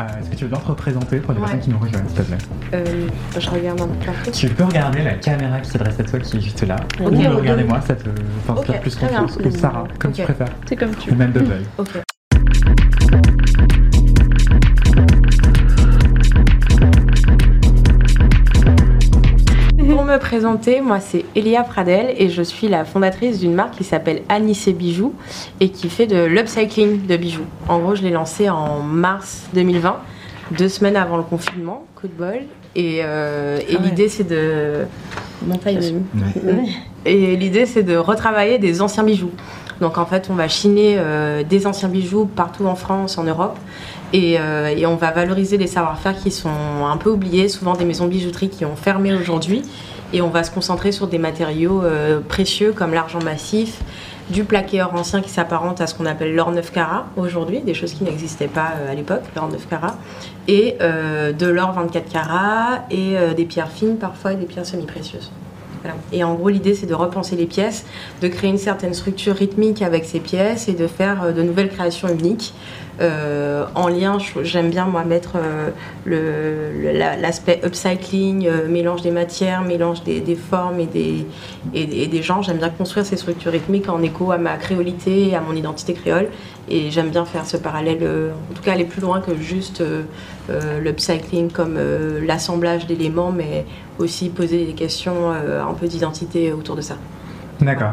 Euh, Est-ce que tu veux bien te représenter pour les Ouais. personnes qui nous rejoignent, s'il te plaît Euh, je regarde un peu. Tu peux regarder la caméra qui s'adresse à toi qui est juste là. Ou me ok. regarder moi, ça te t'inspire Ok, plus confiance. Ou Sarah, comme tu préfères. C'est comme tu Ou même Bubble. Ok. Pour me présenter, moi c'est Elia Pradel et je suis la fondatrice d'une marque qui s'appelle Anissé Bijoux et qui fait de l'upcycling de bijoux. En gros, je l'ai lancée en mars 2020, deux semaines avant le confinement, coup de bol. Et, euh, et Ah ouais. l'idée c'est de. Mon taille de- Ouais. Et l'idée, c'est de retravailler des anciens bijoux. Donc, en fait, on va chiner euh, des anciens bijoux partout en France, en Europe. Et, euh, et on va valoriser les savoir-faire qui sont un peu oubliés, souvent des maisons de bijouterie qui ont fermé aujourd'hui. Et on va se concentrer sur des matériaux euh, précieux comme l'argent massif, du plaqué or ancien qui s'apparente à ce qu'on appelle l'or 9 carats aujourd'hui, des choses qui n'existaient pas euh, à l'époque, l'or 9 carats, et de l'or 24 carats, et des pierres fines parfois et des pierres semi-précieuses. Et en gros, l'idée, c'est de repenser les pièces, de créer une certaine structure rythmique avec ces pièces et de faire euh, de nouvelles créations uniques. Euh, en lien, j'aime bien moi mettre euh, l'aspect upcycling, mélange des matières, mélange des, formes et des, et des genres. J'aime bien construire ces structures rythmiques en écho à ma créolité et à mon identité créole. Et j'aime bien faire ce parallèle, euh, en tout cas aller plus loin que juste euh, euh, l'upcycling comme euh, l'assemblage d'éléments, mais aussi poser des questions euh, un peu d'identité autour de ça. D'accord.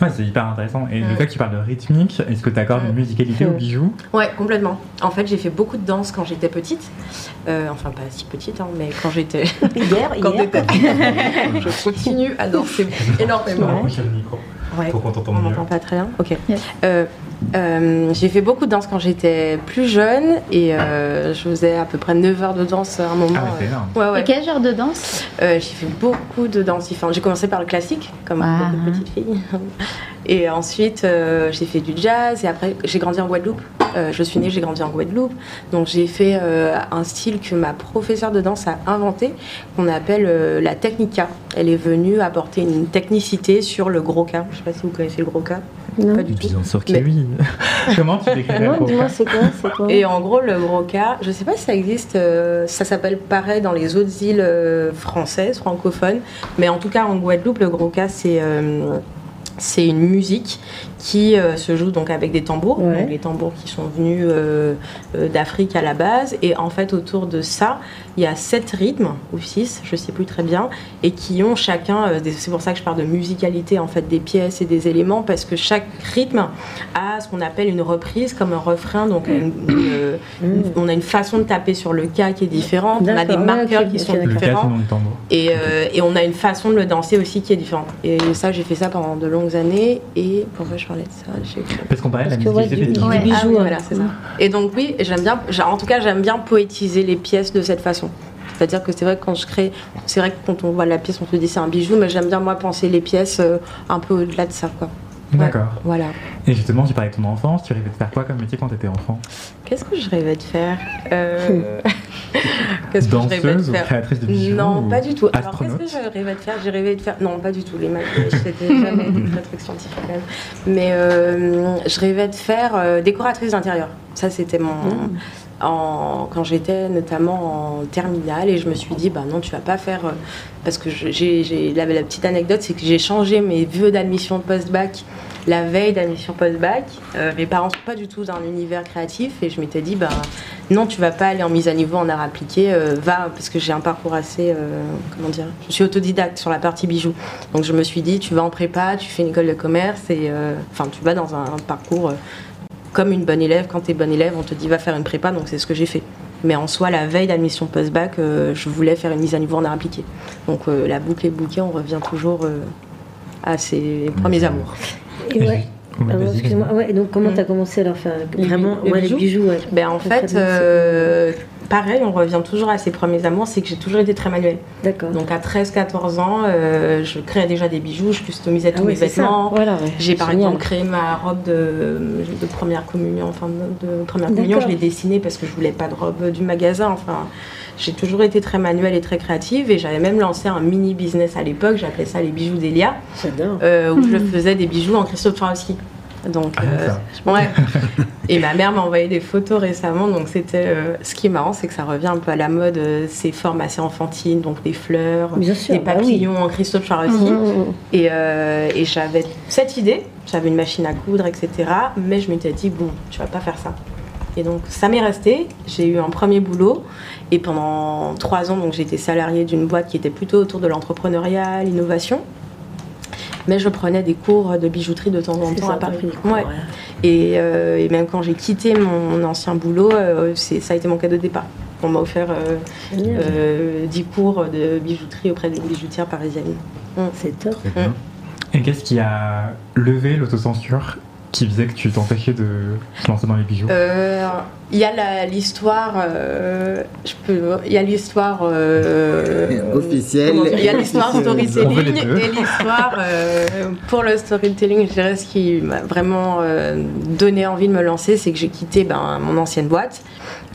Ouais, c'est hyper intéressant. Et le Mm. fait que tu parles de rythmique, est-ce que tu accordes une musicalité aux bijoux? Ouais, complètement. En fait, j'ai fait beaucoup de danse quand j'étais petite. Euh, enfin, pas si petite, hein, mais quand j'étais. Hier, quand hier. je continue à danser énormément. Le Ouais. pour qu'on On t'entende mieux. m'entend pas très bien Ok. Yes. Euh, euh, j'ai fait beaucoup de danse quand j'étais plus jeune et euh, je faisais à peu près 9 heures de danse à un moment. Ah, ouais, c'est euh, ouais, ouais. Et quel genre de danse? Euh, j'ai fait beaucoup de danse différentes. J'ai commencé par le classique, comme Ah. beaucoup de petites filles. Et ensuite, euh, j'ai fait du jazz. Et après, j'ai grandi en Guadeloupe. Euh, je suis née, j'ai grandi en Guadeloupe. Donc, j'ai fait euh, un style que ma professeure de danse a inventé, qu'on appelle euh, la technica. Elle est venue apporter une technicité sur le gros cas. Je sais pas si vous connaissez le gros cas. Non. Pas du tout. Bien sûr que Mais- oui. Comment tu décrirais le Non, gros dis-moi, cas c'est quoi C'est quoi Et en gros, le gros cas, je sais pas si ça existe, euh, ça s'appelle pareil dans les autres îles euh, françaises, francophones, mais en tout cas en Guadeloupe, le gros cas, c'est euh, c'est une musique qui euh, se joue donc avec des tambours, Ouais. donc les tambours qui sont venus euh, euh, d'Afrique à la base, et en fait autour de ça, il y a sept rythmes ou six, je sais plus très bien, et qui ont chacun, euh, c'est pour ça que je parle de musicalité en fait des pièces et des éléments, parce que chaque rythme a ce qu'on appelle une reprise comme un refrain, donc une- une, une- on a une façon de taper sur le cas qui est différente, on a des ouais, marqueurs qui sont différents. Et, euh, et on a une façon de le danser aussi qui est différente. Et ça, j'ai fait ça pendant de longues années. Et pourquoi je parlais de ça Je. Parce qu'on parlait de la ouais, musicalité du- des du bijoux. bijou, Ah oui, ouais. voilà, c'est ça. Et donc oui, j'aime bien. En tout cas, j'aime bien poétiser les pièces de cette façon. C'est-à-dire que c'est vrai que quand je crée, c'est vrai que quand on voit la pièce, on se dit c'est un bijou, mais j'aime bien moi penser les pièces euh, un peu au-delà de ça, quoi. Ouais, D'accord. Voilà. Et justement, tu parlais de ton enfance, tu rêvais de faire quoi comme métier quand tu étais enfant? Qu'est-ce que je rêvais de faire? Euh, Qu'est-ce que je rêvais de faire créatrice de bijoux Non, ou pas du tout. Alors, qu'est-ce que je rêvais de faire? J'ai rêvé de faire. Non, pas du tout. Les maths, c'était jamais très truc scientifique quand même. Mais euh, je rêvais de faire euh, décoratrice d'intérieur. Ça, c'était mon. En, quand j'étais notamment en terminale et je me suis dit bah non tu vas pas faire euh, parce que j'ai j'ai- la, la petite anecdote c'est que j'ai changé mes vœux d'admission de post-bac la veille d'admission post-bac Euh, mes parents sont pas du tout d'un univers créatif et je m'étais dit bah non tu vas pas aller en mise à niveau en art appliqué euh, va parce que j'ai un parcours assez euh, comment dire je suis autodidacte sur la partie bijoux. Donc je me suis dit tu vas en prépa tu fais une école de commerce et enfin tu vas dans un, parcours euh, comme une bonne élève. Quand tu es bonne élève on te dit va faire une prépa donc c'est ce que j'ai fait. Mais en soi la veille d'admission post-bac je voulais faire une mise à niveau en art appliqué. Donc la boucle est bouquée on revient toujours à ses premiers amours Et ouais. Oui, Ah ouais. Ouais, donc comment Mm. tu as commencé à leur faire vraiment les ouais, bijoux les bijoux ouais. Ben, en fait, euh, pareil, on revient toujours à ses premiers amours, c'est que j'ai toujours été très manuelle. D'accord. Donc à 13-14 ans, euh, je créais déjà des bijoux, je customisais Ah tous mes vêtements. Voilà, ouais. J'ai par exemple créé ma robe de, de première communion, enfin de, de première communion, je l'ai dessinée parce que je voulais pas de robe du magasin. Enfin, j'ai toujours été très manuelle et très créative et j'avais même lancé un mini business à l'époque, j'appelais ça les bijoux d'Elia, euh, où je faisais des bijoux en Christophe Swarovski. Donc, Ah, euh, ouais. Et ma mère m'a envoyé des photos récemment, donc c'était. euh, ce qui est marrant, c'est que ça revient un peu à la mode, euh, ces formes assez enfantines, donc des fleurs, Bien sûr, des bah oui. papillons en Christophe Swarovski. Mhm, mhm. Et, euh, et j'avais cette idée, j'avais une machine à coudre, etc. Mais je m'étais dit, bon, tu vas pas faire ça. Et donc ça m'est resté. J'ai eu un premier boulot. Et pendant trois ans, donc j'étais salariée d'une boîte qui était plutôt autour de l'entrepreneuriat, l'innovation. Mais je prenais des cours de bijouterie de temps en temps à Paris. les Ouais. cours, ouais. Et, euh, et même quand j'ai quitté mon ancien boulot, euh, c'est- ça a été mon cadeau de départ. On m'a offert euh, Génial. euh, 10 cours de bijouterie auprès d'une bijoutière parisienne. C'est top. Et qu'est-ce qui a levé l'autocensure qui faisait que tu t'empêchais de te lancer dans les bijoux? Euh, Il y a l'histoire, euh, je peux, il y a l'histoire euh, Officielle Il y a l'histoire storytelling et l'histoire euh, pour le storytelling. Je dirais ce qui m'a vraiment euh, donné envie de me lancer, c'est que j'ai quitté ben, mon ancienne boîte.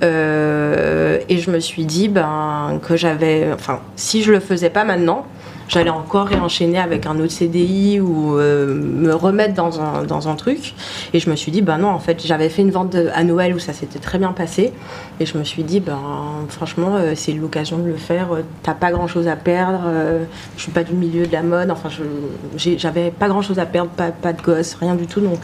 Euh, et je me suis dit ben, que j'avais, enfin, si je le faisais pas maintenant, j'allais encore réenchaîner avec un autre CDI ou euh, me remettre dans un, dans un truc. Et je me suis dit, ben non, en fait, j'avais fait une vente à Noël où ça s'était très bien passé. Et je me suis dit, ben franchement, euh, c'est l'occasion de le faire. T'as pas grand chose à perdre. Euh, je suis pas du milieu de la mode. Enfin, j'avais pas grand chose à perdre, pas, pas de gosse, rien du tout. Donc,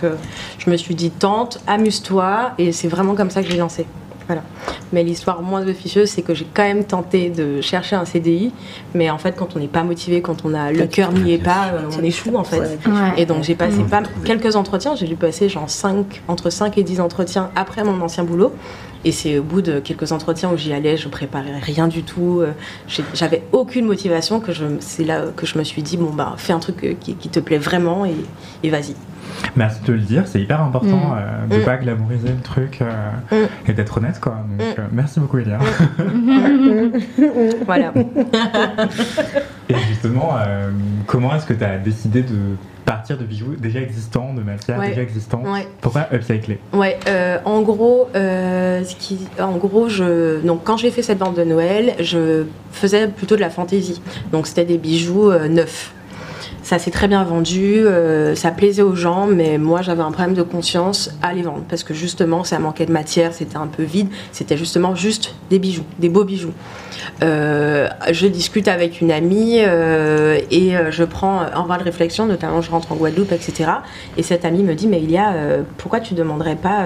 je me suis dit, tente, amuse-toi. Et c'est vraiment comme ça que j'ai lancé. Voilà. Mais l'histoire moins officieuse, c'est que j'ai quand même tenté de chercher un CDI, mais en fait, quand on n'est pas motivé, quand on a le cœur n'y est pas, on échoue en fait. Ouais. Et donc j'ai passé pas quelques entretiens, j'ai dû passer genre 5, entre 5 et 10 entretiens après mon ancien boulot. Et c'est au bout de quelques entretiens où j'y allais, je préparais rien du tout, euh, j'avais aucune motivation que je, c'est là que je me suis dit bon bah fais un truc euh, qui, qui te plaît vraiment et, et vas-y. Merci de le dire, c'est hyper important Mm. euh, de Mm. pas glamouriser le truc euh, et d'être honnête quoi. Donc, Mm. euh, merci beaucoup Elia. Voilà. Et justement, euh, comment est-ce que tu as décidé de partir de bijoux déjà existants, de matières Ouais. déjà existantes Ouais. Pourquoi upcycler Ouais, euh, en gros, euh, ce qui, en gros, je, donc quand j'ai fait cette vente de Noël, je faisais plutôt de la fantaisie. Donc c'était des bijoux euh, neufs. Ça s'est très bien vendu, euh, ça plaisait aux gens, mais moi j'avais un problème de conscience à les vendre parce que justement ça manquait de matière, c'était un peu vide, c'était justement juste des bijoux, des beaux bijoux. Euh, je discute avec une amie euh, et je prends un temps de réflexion, notamment je rentre en Guadeloupe, etc. Et cette amie me dit, mais il y a, euh, pourquoi tu demanderais pas,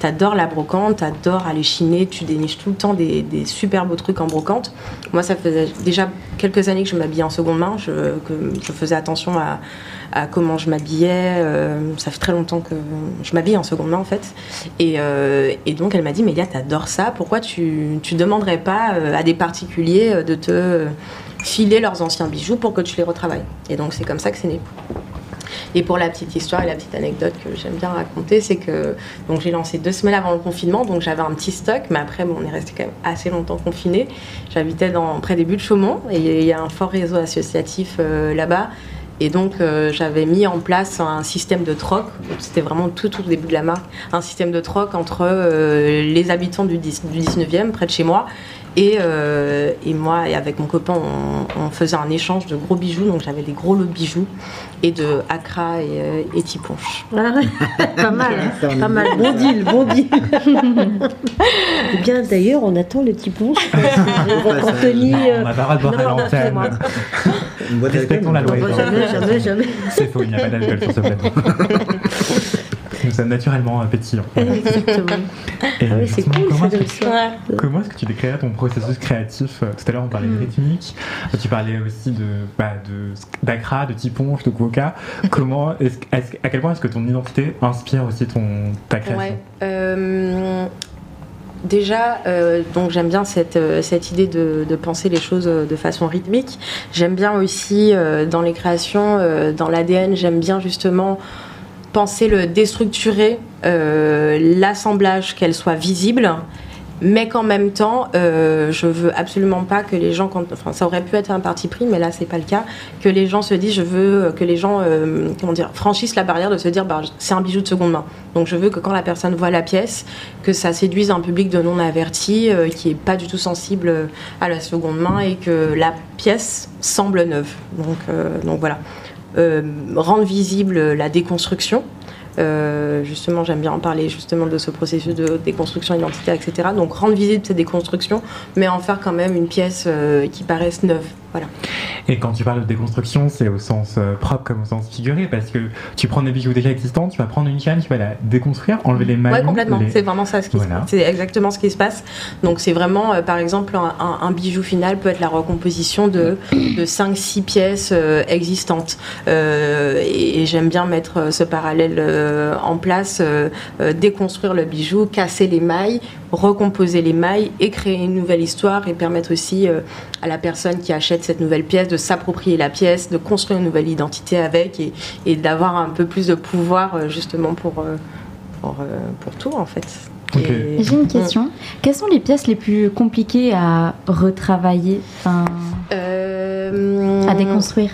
t'adores la brocante, t'adores aller chiner, tu déniches tout le temps des, des super beaux trucs en brocante. Moi, ça faisait déjà quelques années que je m'habillais en seconde main, que je faisais attention à, comment je m'habillais. euh, ça fait très longtemps que je m'habille en seconde main, en fait. Et, euh, donc, elle m'a dit, mais t'adores ça, pourquoi tu, tu demanderais pas euh, à des particuliers de te filer leurs anciens bijoux pour que tu les retravailles? Et donc, c'est comme ça que c'est né. Et pour la petite histoire et la petite anecdote que j'aime bien raconter, c'est que donc j'ai lancé deux semaines avant le confinement, donc j'avais un petit stock, mais après bon, on est resté quand même assez longtemps confiné. J'habitais près des buts de Chaumont et il y a un fort réseau associatif là-bas. Et donc euh, j'avais mis en place un système de troc, c'était vraiment tout au début de la marque, un système de troc entre euh, les habitants du, 10 du 19e, près de chez moi, et, euh, et moi et avec mon copain, on, on faisait un échange de gros bijoux, donc j'avais des gros lots de bijoux et de Accra et, euh, et Tiponche. Ah pas mal, hein. Pas mal. Bon deal, bon deal. Eh bien, d'ailleurs, on attend le petit ponche. Anthony. On n'a pas le droit de boire à l'antenne. Respectons la loi. Jamais, jamais, jamais. C'est faux, il n'y a pas d'alcool sur ce plateau. Naturellement euh, pétillants. Exactement. Et Ah oui, c'est cool comment est-ce que ça. Comment est-ce que tu décrirais ton processus créatif? Tout à l'heure, on parlait Hmm. de rythmique, Euh, tu parlais aussi de bah, de- d'Acra, de Tiponche, de Coca. Comment est-ce, est-ce- à quel point est-ce que ton identité inspire aussi ton, ta création? Ouais. euh, déjà, euh, donc j'aime bien cette, euh, cette idée de, de penser les choses de façon rythmique. J'aime bien aussi euh, dans les créations, euh, dans l'ADN, j'aime bien justement penser le déstructurer, euh, l'assemblage, qu'elle soit visible, mais qu'en même temps, euh, je veux absolument pas que les gens, enfin, ça aurait pu être un parti pris, mais là c'est pas le cas, que les gens se disent, je veux que les gens, euh, comment dire, franchissent la barrière de se dire, bah, c'est un bijou de seconde main. Donc je veux que quand la personne voit la pièce, que ça séduise un public de non averti, euh, qui est pas du tout sensible à la seconde main et que la pièce semble neuve. Donc, euh, donc voilà. Euh, rendre visible la déconstruction. Euh, justement, j'aime bien en parler justement de ce processus de déconstruction identitaire, etc. Donc rendre visible cette déconstruction, mais en faire quand même une pièce euh, qui paraisse neuve. Voilà. Et quand tu parles de déconstruction, c'est au sens euh, propre comme au sens figuré, parce que tu prends des bijoux déjà existants, tu vas prendre une chaîne, tu vas la déconstruire, enlever les maillots. Ouais, complètement. les- C'est vraiment ça ce qui Voilà. C'est exactement ce qui se passe. Donc c'est vraiment, euh, par exemple, un, un- un bijou final peut être la recomposition de, de 5-6 pièces euh, existantes. Euh, et et j'aime bien mettre ce parallèle en place, déconstruire le bijou, casser les mailles, recomposer les mailles et créer une nouvelle histoire et permettre aussi à la personne qui achète cette nouvelle pièce de s'approprier la pièce, de construire une nouvelle identité avec et, et d'avoir un peu plus de pouvoir euh, justement pour, euh, pour, euh, pour tout en fait. J'ai une question. Quelles sont les pièces les plus compliquées à retravailler, enfin, Euh, à déconstruire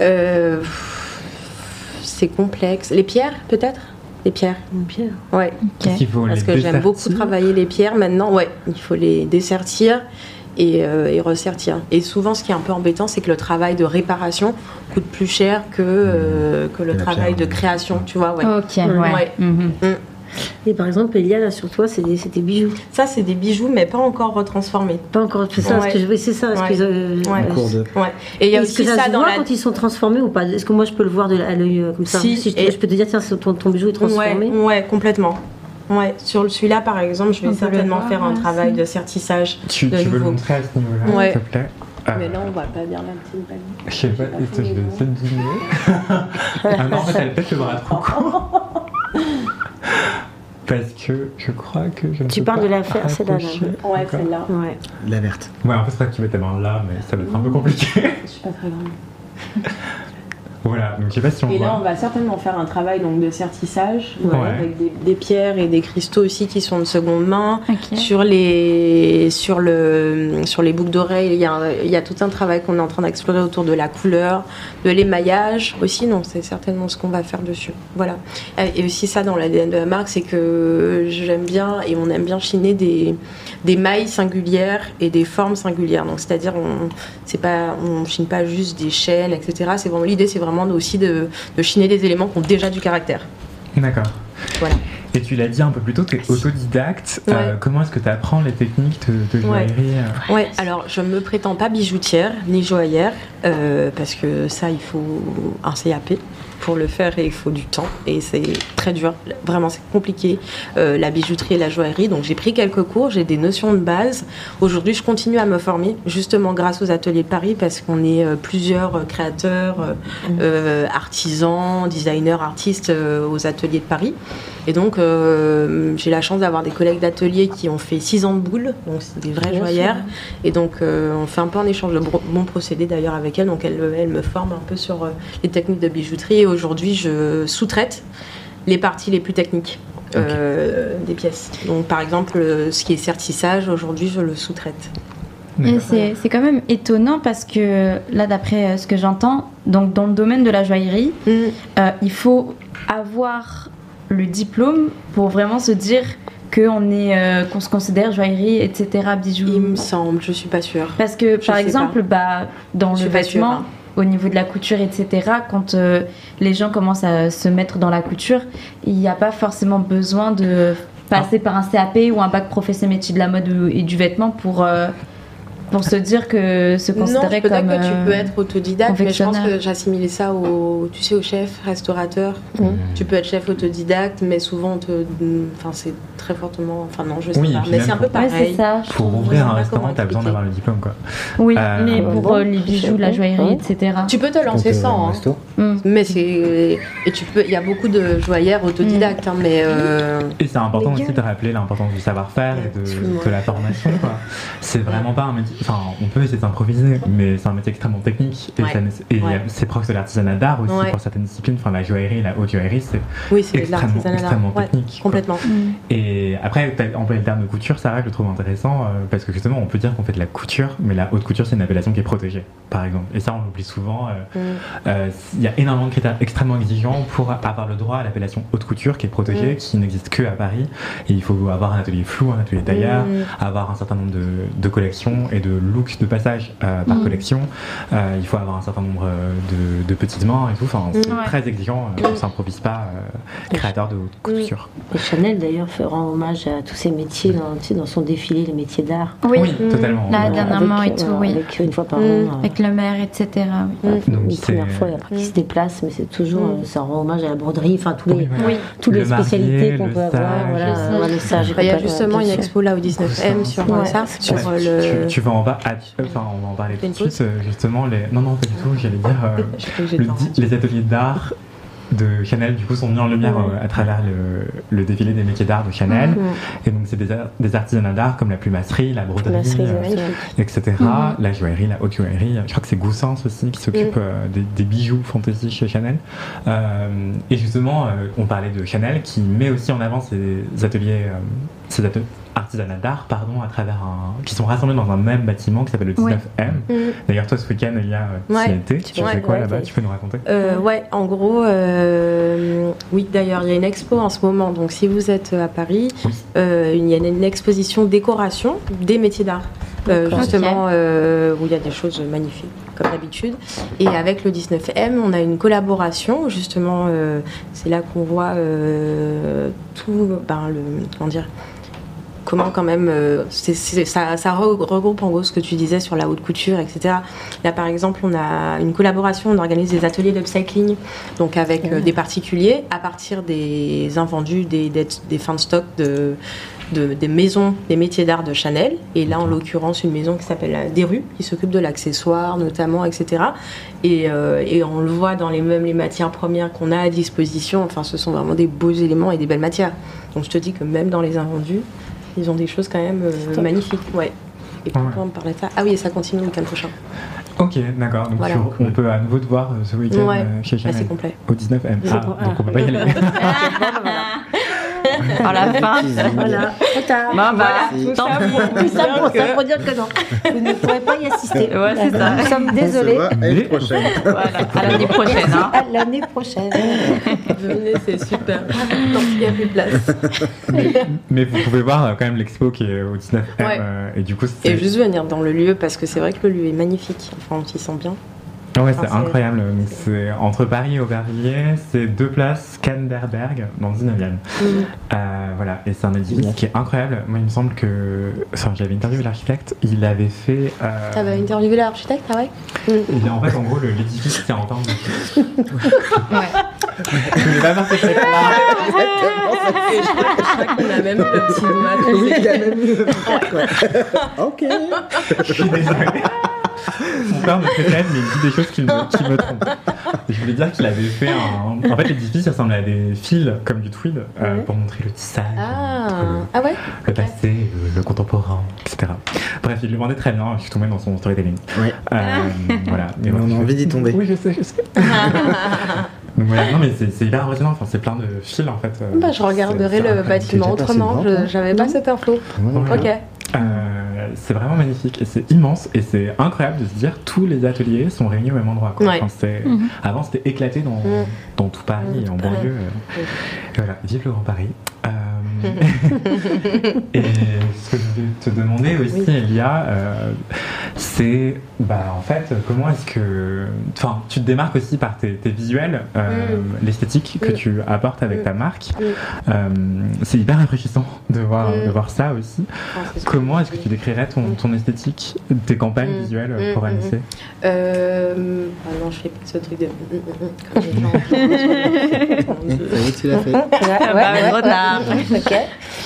euh, C'est complexe. Les pierres, peut-être? Les pierres. Une pierre. Ouais. Parce qu'il faut Parce les que j'aime beaucoup travailler les pierres maintenant. Ouais, il faut les dessertir et, euh, et ressertir. Et souvent, ce qui est un peu embêtant, c'est que le travail de réparation coûte plus cher que, euh, que le Que la travail pierre. de création, tu vois. Ouais. Ok, ouais. Ouais. Mhm. Et par exemple, Elia, là sur toi, c'est des, bijoux. Ça, c'est des bijoux, mais pas encore retransformés. Pas encore. C'est ça, Ouais. ce que je. C'est ça. ce Ouais. que je- Ouais. Et il y a Est-ce que aussi ça, ça se dans voit la. quand ils sont transformés ou pas? Est-ce que moi je peux le voir de, à l'œil euh, comme ça? Si, je, te- et- je peux te dire, tiens, c'est ton, ton bijou est transformé? Ouais, ouais, complètement. Ouais, sur le- celui-là, par exemple, je vais On certainement voir, faire un travail de sertissage. Tu, de tu veux le montrer à ce niveau-là, Ouais. s'il te plaît Euh, Mais là, on voit pas bien la petite bague. Je sais pas, je vais essayer de Ah non, en fait, elle peut-être le bras trop court. Parce que je crois que je ne Tu parles de l'affaire, celle-là, là. rapprocher. Ouais, celle-là. Ouais. La verte. Ouais, en fait, c'est vrai que tu mets ta main là, mais ça va être un peu compliqué. Je suis pas très grande. Voilà, donc je sais pas si on Et là, on va certainement faire un travail donc, de sertissage Ouais. avec des, des pierres et des cristaux aussi qui sont de seconde main. Sur les, sur, le, sur les boucles d'oreilles, il y, a, il y a tout un travail qu'on est en train d'explorer autour de la couleur, de l'émaillage aussi. Donc, c'est certainement ce qu'on va faire dessus. Voilà. Et aussi, ça, dans l'ADN de la marque, c'est que j'aime bien et on aime bien chiner des, des mailles singulières et des formes singulières. Donc, c'est-à-dire, on c'est pas, on chine pas juste des chaînes, etc. C'est vraiment l'idée, c'est vraiment aussi de, de chiner des éléments qui ont déjà du caractère. D'accord. Voilà. Et tu l'as dit un peu plus tôt, tu es autodidacte. Euh, comment est-ce que tu apprends les techniques de, de Ouais. joaillerie euh Ouais, alors je me prétends pas bijoutière ni joaillère euh, parce que ça il faut un CAP pour le faire et il faut du temps. Et c'est très dur, vraiment c'est compliqué euh, la bijouterie et la joaillerie. Donc j'ai pris quelques cours, j'ai des notions de base. Aujourd'hui je continue à me former justement grâce aux ateliers de Paris parce qu'on est euh, plusieurs euh, créateurs, euh, euh, artisans, designers, artistes aux ateliers de Paris. Et donc j'ai la chance d'avoir des collègues d'atelier qui ont fait 6 ans de boule donc c'est des vraies joaillères. Et donc, on fait un peu un échange de bons procédés d'ailleurs avec elle. Donc, elle, elle me forme un peu sur les techniques de bijouterie. Aujourd'hui, je sous-traite les parties les plus techniques euh, des pièces. Donc, par exemple, ce qui est sertissage, aujourd'hui, je le sous-traite. C'est c'est quand même étonnant parce que là, d'après euh, ce que j'entends, donc dans le domaine de la joaillerie, euh, il faut avoir le diplôme pour vraiment se dire qu'on est, euh, qu'on se considère joaillerie, etc., bijoux. Il me semble, je suis pas sûre. Parce que, Je par exemple, bah, dans Je le sûre, vêtement, hein. Au niveau de la couture, etc., quand euh, les gens commencent à se mettre dans la couture, il n'y a pas forcément besoin de passer par un CAP ou un bac professionnel métier de la mode ou- et du vêtement pour, euh, pour se dire que se Non, considérer peut-être comme. que tu peux être autodidacte, mais je pense que j'assimilais ça au, tu sais, au chef, restaurateur. Mmh. Tu peux être chef autodidacte, mais souvent, on te, enfin, c'est très fortement, enfin non, je sais Oui, pas, mais c'est un peu Ouais, pareil. ça. je Pour ouvrir un restaurant, comment tu as besoin d'avoir le diplôme, quoi. Oui, Euh, mais pour bon, euh, les bijoux, la joaillerie, Ouais. etc. Tu peux te lancer sans. hein. Mm. Mais c'est et tu peux, il y a beaucoup de joaillères autodidactes, hein, mais euh, Et c'est important aussi de rappeler l'importance du savoir-faire et de, de la formation. quoi. C'est vraiment pas un métier. Enfin, on peut essayer de s'improviser, mais c'est un métier extrêmement technique. Et, Ouais. ça nécess- et Ouais. c'est proche de l'artisanat d'art aussi Ouais. pour certaines disciplines. Enfin, la joaillerie, la haute joaillerie, c'est oui, c'est de extrêmement, l'artisanat. extrêmement technique. complètement. Et après, tu as employé le terme de couture, Sarah, que je trouve intéressant, euh, parce que justement, on peut dire qu'on fait de la couture, mais la haute couture, c'est une appellation qui est protégée, par exemple. Et ça, on l'oublie souvent. euh, Mm. euh, y a énormément de critères extrêmement exigeants pour avoir le droit à l'appellation haute couture, qui est protégée, Mm. qui n'existe que à Paris. Et il faut avoir un atelier flou, un atelier tailleur, Mm. avoir un certain nombre de, de collections et de looks de passage euh, par Mm. collection. Euh, il faut avoir un certain nombre euh, de, de petites mains et tout. Enfin, c'est. Ouais. très exigeant. euh, on s'improvise pas euh, créateur de haute couture. Et Chanel d'ailleurs fera hommage à tous ces métiers dans, tu sais, dans son défilé, les métiers d'art. Oui, Oui, totalement. Là, dernièrement Avec, et tout, euh, oui. Avec une fois par an. euh, avec le maire, etc. oui. Donc, une c'est- première fois et après qui se déplace, mais c'est toujours, Mm. euh, ça rend hommage à la broderie, enfin tous les, Oui, voilà. Oui. toutes les Le spécialités qu'on peut avoir, voilà, Le sage. Il y a justement une expo là au 19M sur Ouais, ça, c'est sur Ouais, euh, le. tu, tu vas en va- ah, enfin, on va en parler tout de suite. euh, Justement, les... non, non, pas du tout. J'allais dire, euh, le les ateliers d'art de Chanel, du coup, sont mis en lumière Ouais. euh, à travers le, le défilé des métiers d'art de Chanel. Et donc, c'est des, ar- des artisanats d'art comme la plumasserie, la broderie, La cerise, euh, etc. Mhm. La joaillerie, la haute joaillerie. Je crois que c'est Goussens aussi qui s'occupe Mm. euh, des, des bijoux fantasy chez Chanel. Et justement, on parlait de Chanel qui met aussi en avant ses ateliers, ses ateliers artisanat d'art, pardon, à travers un, qui sont rassemblés dans un même bâtiment qui s'appelle le 19M. Mm. D'ailleurs, toi, ce week-end, il y a euh, Ouais. tu y étais. Tu Ouais, fais quoi ouais, là-bas Tu peux nous raconter Euh, ouais, en gros, euh, oui, d'ailleurs, il y a une expo en ce moment. Donc, si vous êtes à Paris, Oui. euh, il y a une exposition décoration des métiers d'art. Euh, justement, euh, où il y a des choses magnifiques, comme d'habitude. Et avec le 19M, on a une collaboration. Justement, euh, c'est là qu'on voit euh, tout, ben, le, comment dire, comment quand même euh, ça, ça re- regroupe en gros ce que tu disais sur la haute couture etc là par exemple on a une collaboration on organise des ateliers d'upcycling donc avec euh, des particuliers à partir des invendus des, des, des fins de stock de, de- des maisons des métiers d'art de Chanel. Et là en l'occurrence une maison qui s'appelle euh, Des rues qui s'occupe de l'accessoire notamment etc et, euh, et on le voit dans les mêmes les matières premières qu'on a à disposition. Enfin ce sont vraiment des beaux éléments et des belles matières. Donc je te dis que même dans les invendus ils ont des choses quand même euh, magnifiques. Ouais. Et Ouais. pourquoi on parlait de ça Ah oui, et ça continue le week-end prochain. Ok, d'accord. Donc, Voilà. on peut à nouveau te voir euh, ce week-end Ouais. euh, chez c'est complet. au 19M. C'est Ah, donc on peut pas y aller. À la fin. Voilà. Bon, bah, Tout tant ça pour, tout ça pour, ça pour dire que non, vous ne pourrez pas y assister. Ouais, c'est ça. Nous sommes désolés. l'année prochaine. Voilà, à l'année prochaine. Hein. À l'année prochaine. Venez, c'est super. Tant qu'il n'y a plus de place. Mais vous pouvez voir euh, quand même l'expo qui est au 19M. Ouais. euh, et du coup, Et juste venir dans le lieu parce que c'est vrai que le lieu est magnifique. Enfin, on s'y sent bien. Ouais, Enfin, c'est incroyable. C'est entre Paris et Aubervilliers, c'est deux places Canderberg dans le 19e. Euh, voilà, et c'est un édifice qui est incroyable. Moi, il me semble que. Enfin, j'avais interviewé l'architecte, il avait fait. euh, T'avais interviewé l'architecte, ah ouais il- En fait, en gros, l'édifice, c'est en termes de. Ouais. Je voulais pas faire cette réponse-là. On a même le petit. Oui, il y a même. Ok. Je suis désolé. Mon père me traite, mais il dit des choses qui me, qui me trompent. Je voulais dire qu'il avait fait un. En fait, l'édifice il ressemble à des fils comme du tweed euh, Ouais. pour montrer le tissage Ah, le, ah ouais le passé, le, le contemporain, etc. Bref, il le vendait très bien. Je suis tombé dans son storytelling. Ouais. Euh, voilà. Mais Mais on a envie d'y tomber. Oui, je sais, je sais. Donc voilà, non mais c'est hyper impressionnant. Enfin, c'est plein de fils en fait. euh, Bah, je regarderai le bâtiment autrement. J'avais pas cette info. Voilà. Ok. Euh, c'est vraiment magnifique et c'est immense et c'est incroyable de se dire tous les ateliers sont réunis au même endroit. quoi. Ouais. Enfin, c'est- Mhm. Avant c'était éclaté dans, Mhm. dans tout Paris et en tout Paris. banlieue. euh. Et voilà, vive le Grand Paris. Euh, et ce que je voulais te demander aussi, Oui. Elia, euh, c'est bah, en fait comment est-ce que. Enfin, tu te démarques aussi par tes, tes visuels, euh, l'esthétique que Mm. tu apportes avec Mm. ta marque. Mm. Euh, c'est hyper rafraîchissant de voir, Mm. de voir ça aussi. Ah. Comment est-ce que tu décrirais ton, ton esthétique, tes campagnes Mm. visuelles Mm, pour mm, Anissé Euh, ah non, je fais pas ce truc de. Comme les gens. Oui, tu l'as fait. Ah bah, trop tard. Ok.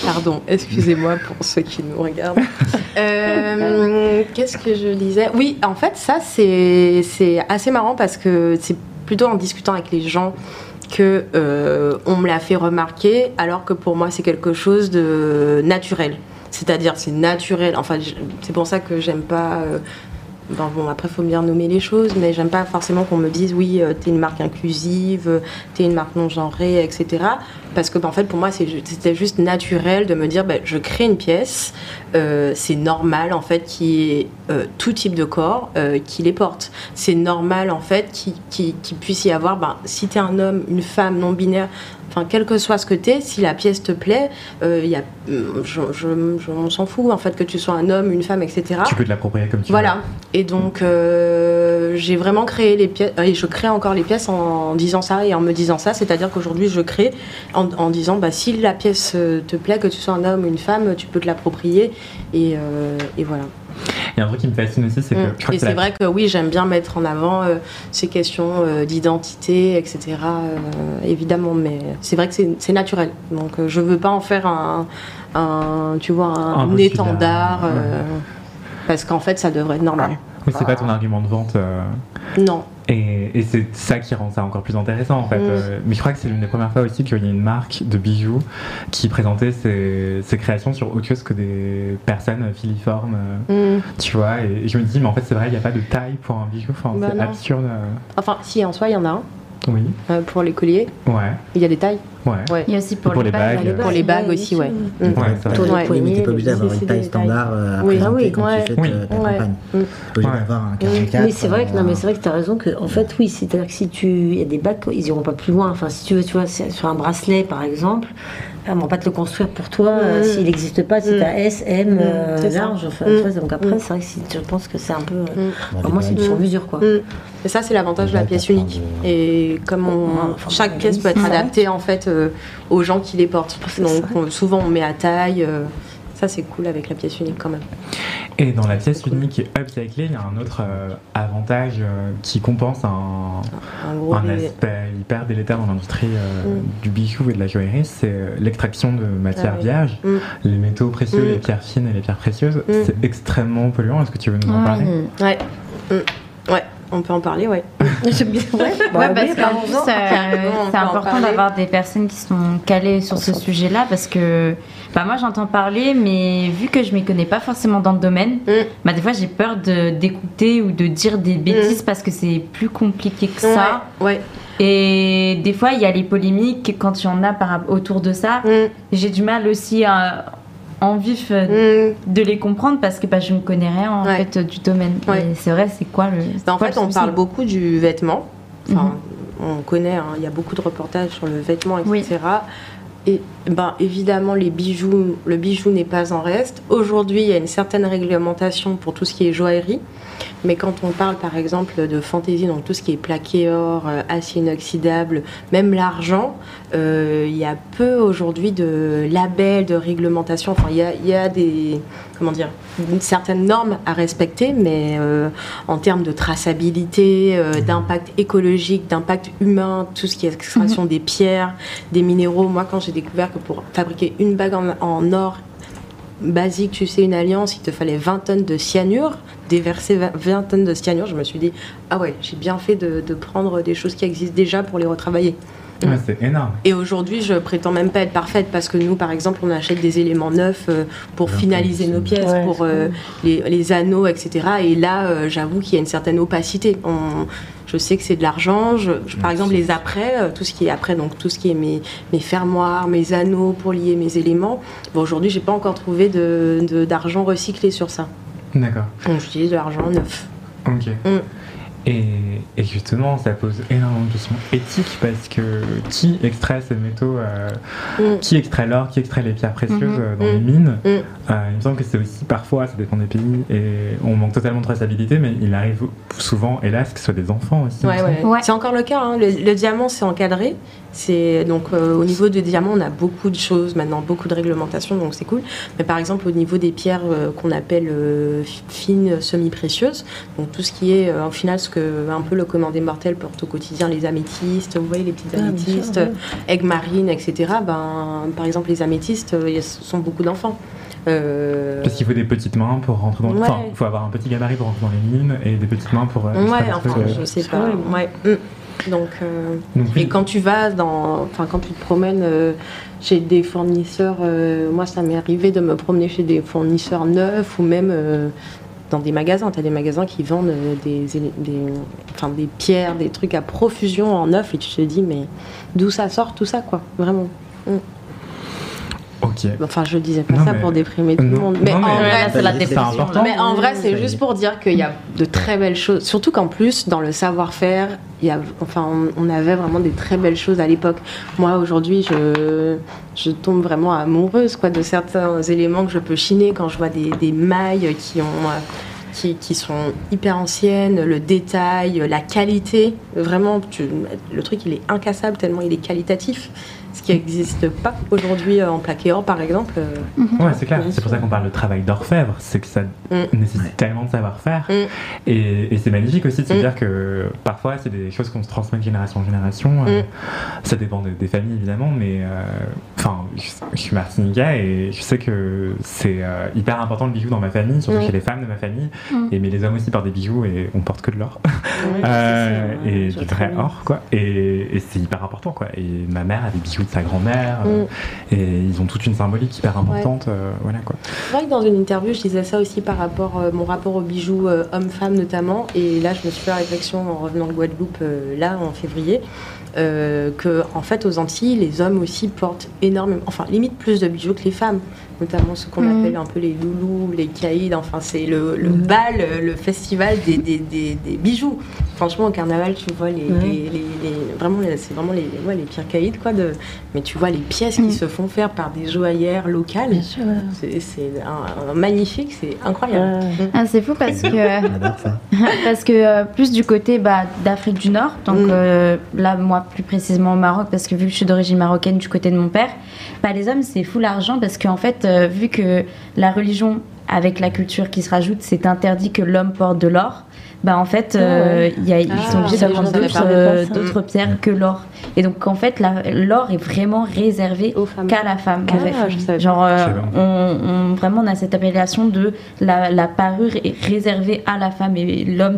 Pardon, excusez-moi pour ceux qui nous regardent. Euh, Qu'est-ce que je disais Oui, en fait, ça, c'est assez marrant parce que c'est plutôt en discutant avec les gens que euh, on me l'a fait remarquer, alors que pour moi c'est quelque chose de naturel. C'est-à-dire c'est naturel. Enfin, c'est pour ça que j'aime pas. euh, ben bon, après, faut bien nommer les choses, mais j'aime pas forcément qu'on me dise oui, euh, t'es une marque inclusive, euh, t'es une marque non genrée, etc. Parce que, ben, en fait, pour moi, c'est c'était juste naturel de me dire, ben, je crée une pièce, euh, c'est normal, en fait, qu'il y ait euh, tout type de corps euh, qui les porte. C'est normal, en fait, qu'il puisse y avoir, ben, si t'es un homme, une femme non binaire, enfin, quel que soit ce que t'es, si la pièce te plaît, y a, je, je, je- on s'en fout, en fait, que tu sois un homme, une femme, etc. Tu peux te l'approprier comme tu Voilà. Et donc, j'ai vraiment créé les pièces, et je crée encore les pièces en disant ça et en me disant ça. C'est-à-dire qu'aujourd'hui, je crée en, en disant, bah, si la pièce euh, te plaît, que tu sois un homme ou une femme, tu peux te l'approprier. Et, euh, et voilà. veux. Il y a un truc qui me fascine aussi, c'est que Mm. je crois Et c'est la- vrai que oui, j'aime bien mettre en avant euh, ces questions euh, d'identité, etc. évidemment, mais c'est vrai que c'est naturel. Donc, je veux pas en faire un, un tu vois, un, étendard. Parce qu'en fait, ça devrait être normal. Oui, c'est pas ton argument de vente. Non. Et, et c'est ça qui rend ça encore plus intéressant en fait. Mm. Euh, mais je crois que c'est l'une des premières fois aussi qu'il y a une marque de bijoux qui présentait ses, ses créations sur autre chose que des personnes filiformes, euh, Mm. tu vois. Et, je me dis, mais en fait, c'est vrai, il n'y a pas de taille pour un bijou. Enfin, Bah c'est absurde. euh. Enfin, si, en soi, il y en a un. Oui, euh, pour les colliers, ouais, il y a des tailles. ouais. Ouais. Il y a aussi pour, pour les les bagues. bagues. Pour les bagues aussi, ouais. Mm. Ouais, Ouais. mais t'es pas obligé d'avoir une des taille standard euh, à Oui. présenter Ah oui, quand ouais. tu fais Oui. ta, campagne. Mm. T'es obligé Ouais. d'avoir un 44. Mais c'est vrai que non, euh, mais c'est vrai que tu as raison que en fait oui, c'est-à-dire que si tu il y a des bacs, ils iront pas plus loin. Enfin, si tu veux, tu vois, c'est- sur un bracelet par exemple, elles vont pas te le construire pour toi euh, Mm. s'il n'existe pas. Si Mm. tu as S, M, Mm. euh, C'est large, enfin, Mm. vois, donc après Mm. c'est vrai que si, je pense que c'est un peu. euh, Mm. enfin, moi c'est du sur mesure quoi. Mm. Et ça, c'est l'avantage de la pièce unique. de- Et comme on, enfin, chaque pièce peut être c'est adaptée en fait euh, aux gens qui les portent. C'est Donc on- souvent on met à taille. Ça, c'est cool avec la pièce unique quand même. Et dans la pièce unique et upcyclée, il y a un autre euh, avantage euh, qui compense un, aspect hyper délétère dans l'industrie euh, Mm. du bijou et de la joaillerie, c'est l'extraction de matières Ah oui. vierges, Mm. les métaux précieux, Mm. les pierres fines et les pierres précieuses. Mm. C'est extrêmement polluant. Est-ce que tu veux nous en parler? Ouais. Mm. Ouais. On peut en parler, ouais. J'aime bien. Ouais, bah, Ouais, oui, parce qu'en plus, euh, Carrément, on c'est important d'avoir des personnes qui sont calées sur ce sujet-là parce que bah, moi j'entends parler, mais vu que je m'y connais pas forcément dans le domaine, Mm. bah, des fois j'ai peur de- d'écouter ou de dire des bêtises parce que c'est plus compliqué que ça. Ouais. ouais. Et des fois il y a les polémiques quand il y en a par, autour de ça. Mm. J'ai du mal aussi à, en vif euh, Mm. de les comprendre parce que bah, je ne connais rien en Ouais. fait euh, du domaine. Ouais. C'est vrai, c'est quoi le. Ben, en quoi fait, le on parle beaucoup du vêtement. Enfin, Mhm. on connaît, hein, il y a beaucoup de reportages sur le vêtement, etc. Oui. Et ben, évidemment, les bijoux, le bijou n'est pas en reste. Aujourd'hui, il y a une certaine réglementation pour tout ce qui est joaillerie. Mais quand on parle par exemple de fantaisie, donc tout ce qui est plaqué or, euh, acier inoxydable, même l'argent, euh, il y a peu aujourd'hui de labels, de réglementation. Enfin, il y a, il y a des, comment dire, une certaine norme à respecter, mais euh, en termes de traçabilité, euh, d'impact écologique, d'impact humain, tout ce qui est extraction des pierres, des minéraux. Moi, quand j'ai découvert que pour fabriquer une bague en, or basique, tu sais, une alliance, il te fallait 20 tonnes de cyanure, déverser 20 20 tonnes de cyanure, je me suis dit, ah ouais, j'ai bien fait de prendre des choses qui existent déjà pour les retravailler. Ouais, C'est énorme. Et aujourd'hui, je prétends même pas être parfaite parce que nous, par exemple, on achète des éléments neufs euh, pour finaliser nos pièces, Ouais, pour euh, les, les anneaux, etc. Et là, euh, j'avoue qu'il y a une certaine opacité. On- je sais que c'est de l'argent. Je, je- par exemple, les après, tout ce qui est après, donc tout ce qui est mes, mes fermoirs, mes anneaux pour lier mes éléments. Bon, aujourd'hui, j'ai pas encore trouvé de- de- d'argent recyclé sur ça. D'accord. Donc, j'utilise de l'argent neuf. Ok. Mm. Et, et justement, ça pose énormément de questions éthiques parce que qui extrait ces métaux euh, Mm. Qui extrait l'or Qui extrait les pierres précieuses Mhm. euh, dans Mm. les mines Mm. Euh, Il me semble que c'est aussi parfois, ça dépend des pays, et on manque totalement de traçabilité, mais il arrive souvent, hélas, que ce soit des enfants aussi. Ouais, ouais. Ouais. C'est encore le cas. hein. Le, le diamant, c'est encadré. C'est donc euh, au niveau du diamant, on a beaucoup de choses maintenant, beaucoup de réglementations, donc c'est cool. Mais par exemple, au niveau des pierres euh, qu'on appelle euh, fi- fines, semi-précieuses, donc tout ce qui est euh, au final ce que un peu le commandé mortel porte au quotidien, les améthystes, vous voyez les petites Ah, améthystes, ouais. aigues marines, etc. Ben, par exemple, les améthystes, euh, il y a- ce sont beaucoup d'enfants. Euh, Parce qu'il faut des petites mains pour rentrer dans. Ouais. Enfin, il faut avoir un petit gabarit pour rentrer dans les mines et des petites mains pour. euh, Ouais, des enfin, euh, je sais pas. Ouais. Mm. Donc, euh, Donc, oui. et quand tu vas dans, enfin quand tu te promènes euh, chez des fournisseurs, euh, moi ça m'est arrivé de me promener chez des fournisseurs neufs ou même euh, dans des magasins. Tu as des magasins qui vendent euh, des, des, pierres, des trucs à profusion en neuf et tu te dis mais d'où ça sort tout ça quoi, vraiment? Ok. Enfin je disais pas Non, ça mais- pour déprimer tout le monde, mais non, en mais- vrai c'est la dépression. mais en vrai, c'est juste pour dire qu'il y a de très belles choses. Surtout qu'en plus, dans le savoir-faire, il y a, enfin, on, avait vraiment des très belles choses à l'époque. Moi, aujourd'hui, je, je tombe vraiment amoureuse quoi, de certains éléments que je peux chiner quand je vois des, des mailles qui ont. euh, Qui, qui sont hyper anciennes, le détail, la qualité, vraiment, tu- le truc il est incassable tellement il est qualitatif, ce qui n'existe pas aujourd'hui euh, en plaqué or par exemple. euh, Ouais, c'est clair. C'est pour ça qu'on parle de travail d'orfèvre. C'est que ça Mm. nécessite tellement de savoir-faire. Mm. Et, et c'est magnifique aussi de se Mm. dire que parfois, c'est des choses qu'on se transmet de génération en génération. Euh, Mm. Ça dépend des, des familles, évidemment. Mais euh, enfin, je, je suis martiniquais et je sais que c'est euh, hyper important le bijou dans ma famille, surtout Mm. chez les femmes de ma famille. Mm. Et mais les hommes aussi portent des bijoux et on porte que de l'or. Ouais, Euh, et du vrai or, quoi. Et, et c'est hyper important, quoi. Et ma mère a des bijoux de sa grand-mère. euh, Mm. et ils ont toute une symbolique hyper importante. euh, voilà, quoi. C'est vrai que dans une interview, je disais ça aussi par rapport euh, mon rapport aux bijoux homme-femme notamment. Et là, je me suis fait la réflexion en revenant de Guadeloupe là en février. euh, que en fait aux Antilles les hommes aussi portent énormément enfin limite plus de bijoux que les femmes notamment ce qu'on Mhm. appelle un peu les loulous les caïds enfin c'est le, le bal le festival des, des, des- des bijoux franchement au carnaval tu vois les, Ouais. les- les- les- vraiment c'est vraiment les, ouais, les pires caïds quoi de mais tu vois les pièces qui Mhm. se font faire par des joaillères locales Bien sûr. c'est c'est un, un magnifique, c'est incroyable. Ouais. Ah, c'est fou parce que parce que euh, plus du côté bah, d'Afrique du Nord, donc Mm. euh, là moi plus précisément au Maroc parce que vu que je suis d'origine marocaine du côté de mon père, bah, les hommes c'est fou l'argent parce qu'en fait euh, vu que la religion avec la culture qui se rajoute c'est interdit que l'homme porte de l'or. Bah en fait, euh, il y a- ils Ah, sont obligés d'avoir d'autres parlé euh, d'autres pierres que l'or. Et donc en fait, la- l'or est vraiment réservé Aux femmes. qu'à la femme. en Ah, fait. Genre, euh, on, on- vraiment, on a cette appellation de la, la parure est réservée à la femme et l'homme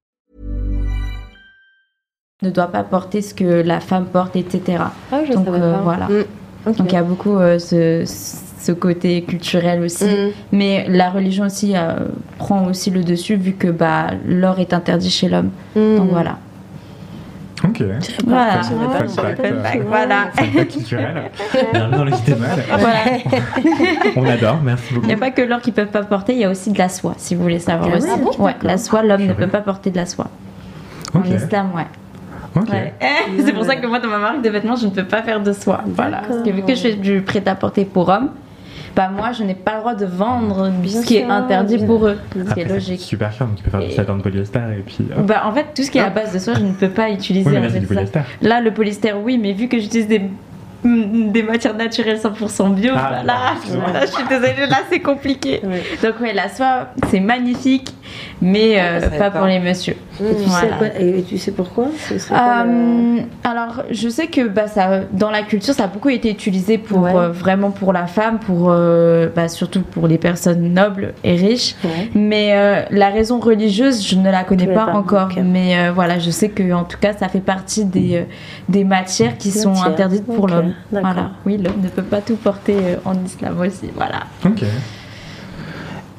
Ne doit pas porter ce que la femme porte, etc. Ah, je Donc, euh, pas. voilà. Mm. Donc il y a beaucoup euh, ce, ce côté culturel aussi. Mm. Mais la religion aussi euh, prend aussi le dessus vu que bah, l'or est interdit chez l'homme. Mm. Donc voilà. Ok. Voilà. Voilà. culturel. Dans le JT Mal. Voilà. On adore, merci beaucoup. Il n'y a pas que l'or qu'ils peuvent pas porter, il y a aussi de la soie, si vous voulez savoir Ah aussi. ouais, d'accord. la soie, l'homme ne peut pas porter de la soie. Ok. En islam, ouais. Ouais. C'est pour ça que moi, dans ma marque de vêtements, je ne peux pas faire de soie. Voilà. Parce que vu que je fais du prêt-à-porter pour hommes, bah moi, je n'ai pas le droit de vendre Bien ce qui est interdit bien. pour eux. Ce qui est c'est logique. super cher, donc tu peux faire du satin de polyester et puis. hop. Bah, en fait, tout ce qui est à base de soie, je ne peux pas utiliser. Oui, mais là, c'est fait, du ça. polyester. Là, le polyester, oui, mais vu que j'utilise des, mm, des matières naturelles 100% bio, Ah, bah là, là, je suis désolée, là, c'est compliqué. Ouais. Donc, ouais, la soie, c'est magnifique, mais euh, savais pas pas. pour les messieurs. Et tu, sais Voilà. quoi- et tu sais pourquoi le- Euh, alors, je sais que bah, ça, dans la culture, ça a beaucoup été utilisé pour Ouais. euh, vraiment pour la femme, pour euh, bah, surtout pour les personnes nobles et riches. Ouais. Mais euh, la raison religieuse, je ne la connais pas, pas, encore. Mais euh, voilà, je sais que en tout cas, ça fait partie des, des matières qui sont Matières, interdites pour l'homme. Voilà. Oui, l'homme ne peut pas tout porter euh, en islam aussi. Voilà. Ok.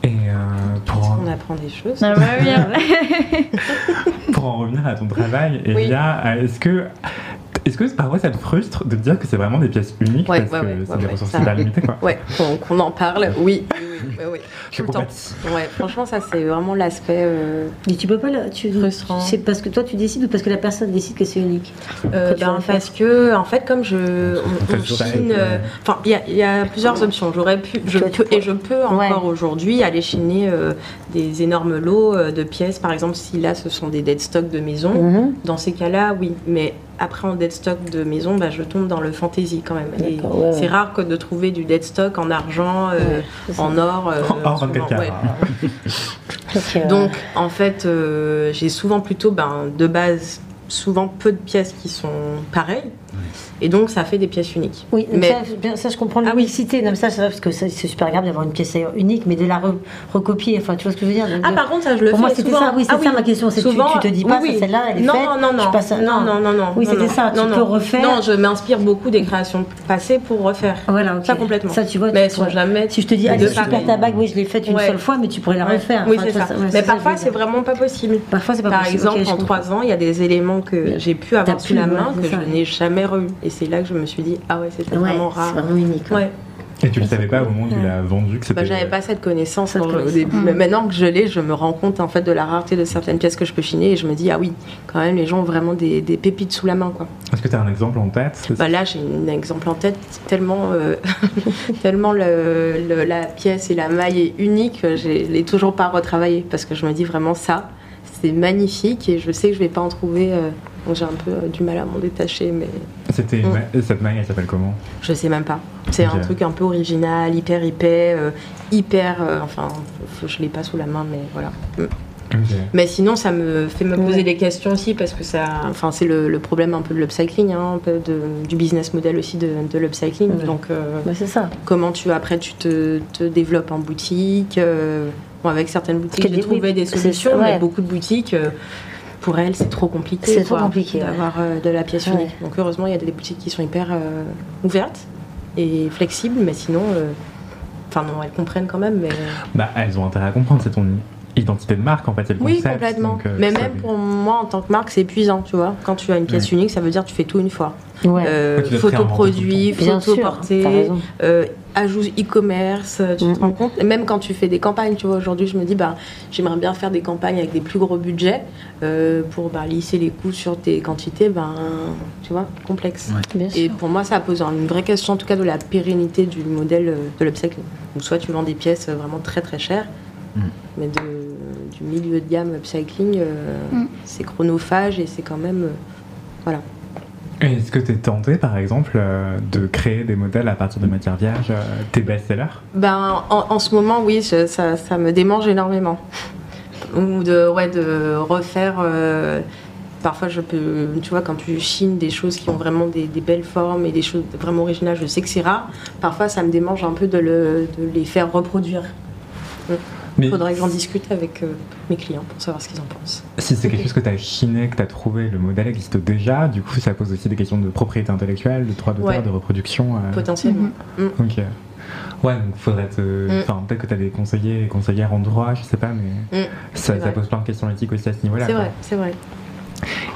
Et euh, pour, On apprend des choses. Ah bah oui, hein. pour en revenir à ton travail, Oui. Elia, euh, est-ce que. Est-ce que parfois ça te frustre de te dire que c'est vraiment des pièces uniques Ouais, parce ouais, que ouais, c'est ouais, des ouais, ressources ça. limitées quoi Ouais, qu'on qu'on en parle, oui. oui, oui. tout le temps. compatis. Ouais, franchement, ça c'est vraiment l'aspect. euh, Mais tu peux pas le- tu Frustrant. C'est parce que toi tu décides ou parce que la personne décide que c'est unique? Euh, ben, parce que en fait comme je on, on chine euh, enfin il y, a- il y a plusieurs options j'aurais pu je peux et je peux encore Ouais. aujourd'hui aller chiner euh, des énormes lots euh, de pièces par exemple si là ce sont des dead stock de maison Mhm. dans ces cas-là oui mais après en dead stock de maison bah, je tombe dans le fantasy quand même ouais, c'est rare que de trouver du dead stock en argent euh, ça. en or euh, En 24 souvent, ouais. carats. Donc, euh, Donc, en fait, euh, j'ai souvent plutôt, ben, de base, souvent peu de pièces qui sont pareilles. Et donc, ça fait des pièces uniques. Oui, mais ça, ça, je comprends Ah oui. Non, ça, c'est vrai, parce que ça, c'est super grave d'avoir une pièce unique, mais de la re- recopier, enfin, tu vois ce que je veux dire? Ah, par contre, ça, je le Pour fais moi, c'était souvent. ça, oui, c'est Ah ça ma question, c'est que tu- Souvent, tu te dis pas, oui, ça, celle-là, elle est non, faite, Non, non, je passe à- non, non. non, non, non. Oui, c'était ça, tu peux refaire. Non, je m'inspire beaucoup des créations passées pour refaire. Voilà, ok. Ça, complètement. Ça, tu vois, Mais elles sont jamais Si je te dis, pareil. super ta bague, oui, je l'ai faite une seule fois, mais tu pourrais la refaire. Oui, c'est ça. Mais ça, parfois, c'est vraiment pas possible. Parfois, c'est pas Par possible. exemple, Ok, je en trois ans, il y a des éléments que j'ai pu avoir sous la main que ça. je n'ai jamais Et c'est là que je me suis dit, ah ouais, c'était Ouais, vraiment c'est rare. vraiment unique. ouais. Ouais. Et tu le savais pas au moment où tu l'as vendu que c'était. Bah, j'avais pas cette connaissance Cette au début. Mais maintenant que je l'ai, je me rends compte en fait de la rareté de certaines pièces que je peux chiner et je me dis ah oui, quand même les gens ont vraiment des, des pépites sous la main quoi. Est-ce que tu as un exemple en tête? Bah là j'ai un exemple en tête tellement euh, tellement le, le- la pièce et la maille est unique, que je l'ai toujours pas retravaillé parce que je me dis vraiment ça c'est magnifique et je sais que je vais pas en trouver. euh, donc j'ai un peu euh, du mal à m'en détacher mais C'était Mm. ma- cette maille, elle s'appelle comment? Je sais même pas. C'est un truc un peu original, hyper épais, euh, hyper. euh, enfin, faut- je l'ai pas sous la main, mais voilà. Mm. Mais sinon, ça me fait me poser Ouais. des questions aussi parce que ça. Enfin, c'est le, le problème un peu de l'upcycling, hein, un peu de- du business model aussi de, de l'upcycling. Ouais. Donc, euh, Bah, c'est ça. comment tu après tu te, te développes en boutique euh, bon, avec certaines boutiques, j'ai trouvé des solutions, mais beaucoup de boutiques. euh, pour elles, c'est trop compliqué. C'est trop compliqué, ouais. d'avoir euh, de la pièce Ouais. unique. Donc heureusement, il y a des boutiques qui sont hyper euh, ouvertes et flexibles, mais sinon, euh, enfin non, elles comprennent quand même. Mais Bah, elles ont intérêt à comprendre, c'est ton identité de marque en fait, c'est le oui, concept. complètement. donc, euh, mais même pour moi, en tant que marque, c'est épuisant, tu vois. Quand tu as une pièce Ouais. unique, ça veut dire que tu fais tout une fois. Ouais. Euh, photo produit, photo portée, euh, ajout e-commerce, euh, tu Mhm. te rends compte? Et même quand tu fais des campagnes, tu vois, aujourd'hui, je me dis, bah, j'aimerais bien faire des campagnes avec des plus gros budgets euh, pour bah, lisser les coûts sur tes quantités, ben, tu vois, complexe. Et sûr. pour moi, ça pose une vraie question, en tout cas, de la pérennité du modèle de l'upcycling. Donc, soit tu vends des pièces vraiment très très chères, Mhm. mais de- du milieu de gamme upcycling, euh, Mhm. c'est chronophage et c'est quand même. euh, voilà. Est-ce que tu es tenté par exemple euh, de créer des modèles à partir de matières vierges, euh, tes best-sellers? Ben, en, en ce moment, oui, je- ça, ça me démange énormément. Ou de, ouais, de refaire. euh, parfois, je peux. Tu vois, quand tu chines des choses qui ont vraiment des, des belles formes et des choses vraiment originales, je sais que c'est rare. Parfois, ça me démange un peu de, le- de les faire reproduire. Mais Il faudrait que j'en discute avec euh, mes clients pour savoir ce qu'ils en pensent. si c'est quelque chose que tu as chiné, que tu as trouvé, le modèle existe déjà, du coup ça pose aussi des questions de propriété intellectuelle, de droit d'auteur, Ouais. de reproduction. euh, Potentiellement. Ok. Ouais, donc faudrait te. Mm. Enfin, peut-être que tu as des conseillers et conseillères en droit, je sais pas, mais Mm. ça, vrai. pose plein de questions éthiques aussi à ce niveau-là. C'est vrai, c'est vrai.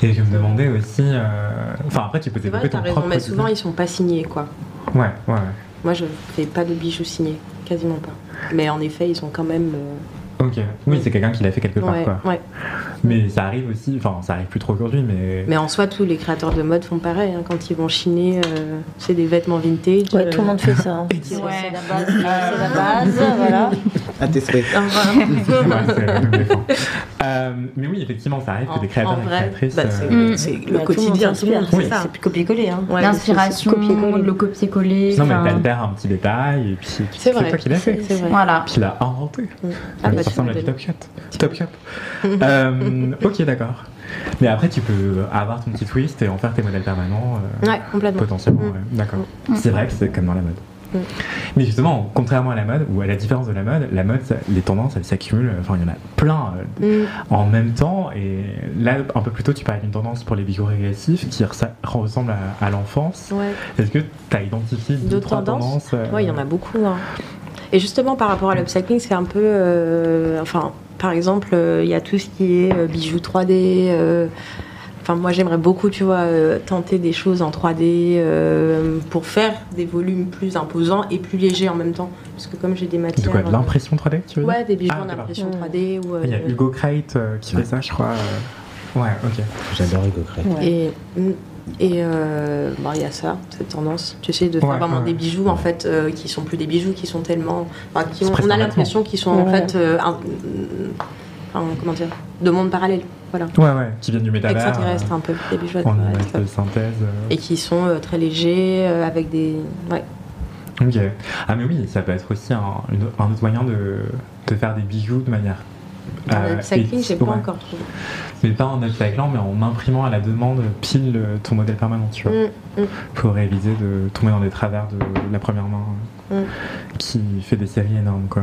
Et je me demandais aussi. euh, Enfin, après, tu peux vrai, développer t'as ton raison. propre. Mais souvent, ils sont pas signés, quoi. Ouais, ouais, ouais. Moi, je fais pas de bijoux signés. Quasiment pas. Mais en effet, ils sont quand même. Euh, Ok. Oui, c'est quelqu'un qui l'a fait quelque part, ouais, quoi. ouais. Mais ça arrive aussi. Enfin, ça arrive plus trop aujourd'hui, mais. Mais en soi, tous les créateurs de mode font pareil. hein, quand ils vont chiner, euh, c'est des vêtements vintage. Ouais, euh, tout le monde fait ça. hein. Ouais. C'est la base, c'est la base, voilà. À tes souhaits. ah. Euh, mais oui, effectivement, ça arrive que En- des créateurs et créatrices. bah, c'est euh, Mm. c'est Bah, le quotidien. Tout le monde, c'est ça. C'est plus copier-coller. Hein. Ouais, L'inspiration, copier-coller. le copier-coller. Non, mais t'altères un petit détail et puis C'est toi qui l'as fait. C'est vrai. Voilà. Puis il a inventé. Ça ressemble à du. Top Shot. Top Shot. Euh, ok, d'accord. Mais après, tu peux avoir ton petit twist et en faire tes modèles permanents. euh, Ouais, complètement. Potentiellement, Mm. ouais. d'accord. Mm. C'est vrai que c'est comme dans la mode. Mm. Mais justement, contrairement à la mode, ou à la différence de la mode, la mode, ça- les tendances, elles s'accumulent. Enfin, il y en a plein euh, en même temps. Et là, un peu plus tôt, tu parlais d'une tendance pour les bijoux régressifs qui ressemble à, à l'enfance. Ouais. Est-ce que tu as identifié D'autres tendances tendances euh, Ouais, il y en a beaucoup. hein. Et justement, par rapport à l'upcycling, c'est un peu. euh, enfin, par exemple, euh, il y a tout ce qui est euh, bijoux 3D. euh, Enfin, moi, j'aimerais beaucoup, tu vois, euh, tenter des choses en 3D euh, pour faire des volumes plus imposants et plus légers en même temps. Parce que comme j'ai des matières. De quoi De l'impression 3D, tu veux dire? Ouais, des bijoux Ah, en impression 3D. Ou, euh, Il y a Hugo Crate euh, qui fait ça, je crois. euh. Ouais, ok. J'adore Hugo. Ouais. Et mm, et euh, bon, il y a ça, cette tendance. Tu sais, de faire Ouais, vraiment ouais. des bijoux en fait, euh, qui sont plus des bijoux, qui sont tellement. enfin, qui C'est ont- presque on a un l'impression qu'ils sont en fait. euh, un- enfin, comment dire De monde parallèle. Voilà. Ouais, ouais, qui viennent du métavers. Extraterrestre un peu, des bijoux euh, image extraterrestres. de synthèse. euh. Et qui sont euh, très légers, euh, avec des. Ouais. Ok. Ah mais oui, ça peut être aussi un, une- un autre moyen de, de faire des bijoux de manière... Dans euh, le cycling, j'ai pas ouais. encore trouvé. Mais pas en upcyclant, mais en imprimant à la demande pile euh, ton modèle permanent, tu vois. Mm, mm. Pour éviter de tomber dans des travers de la première main euh, Mm. qui fait des séries énormes, quoi.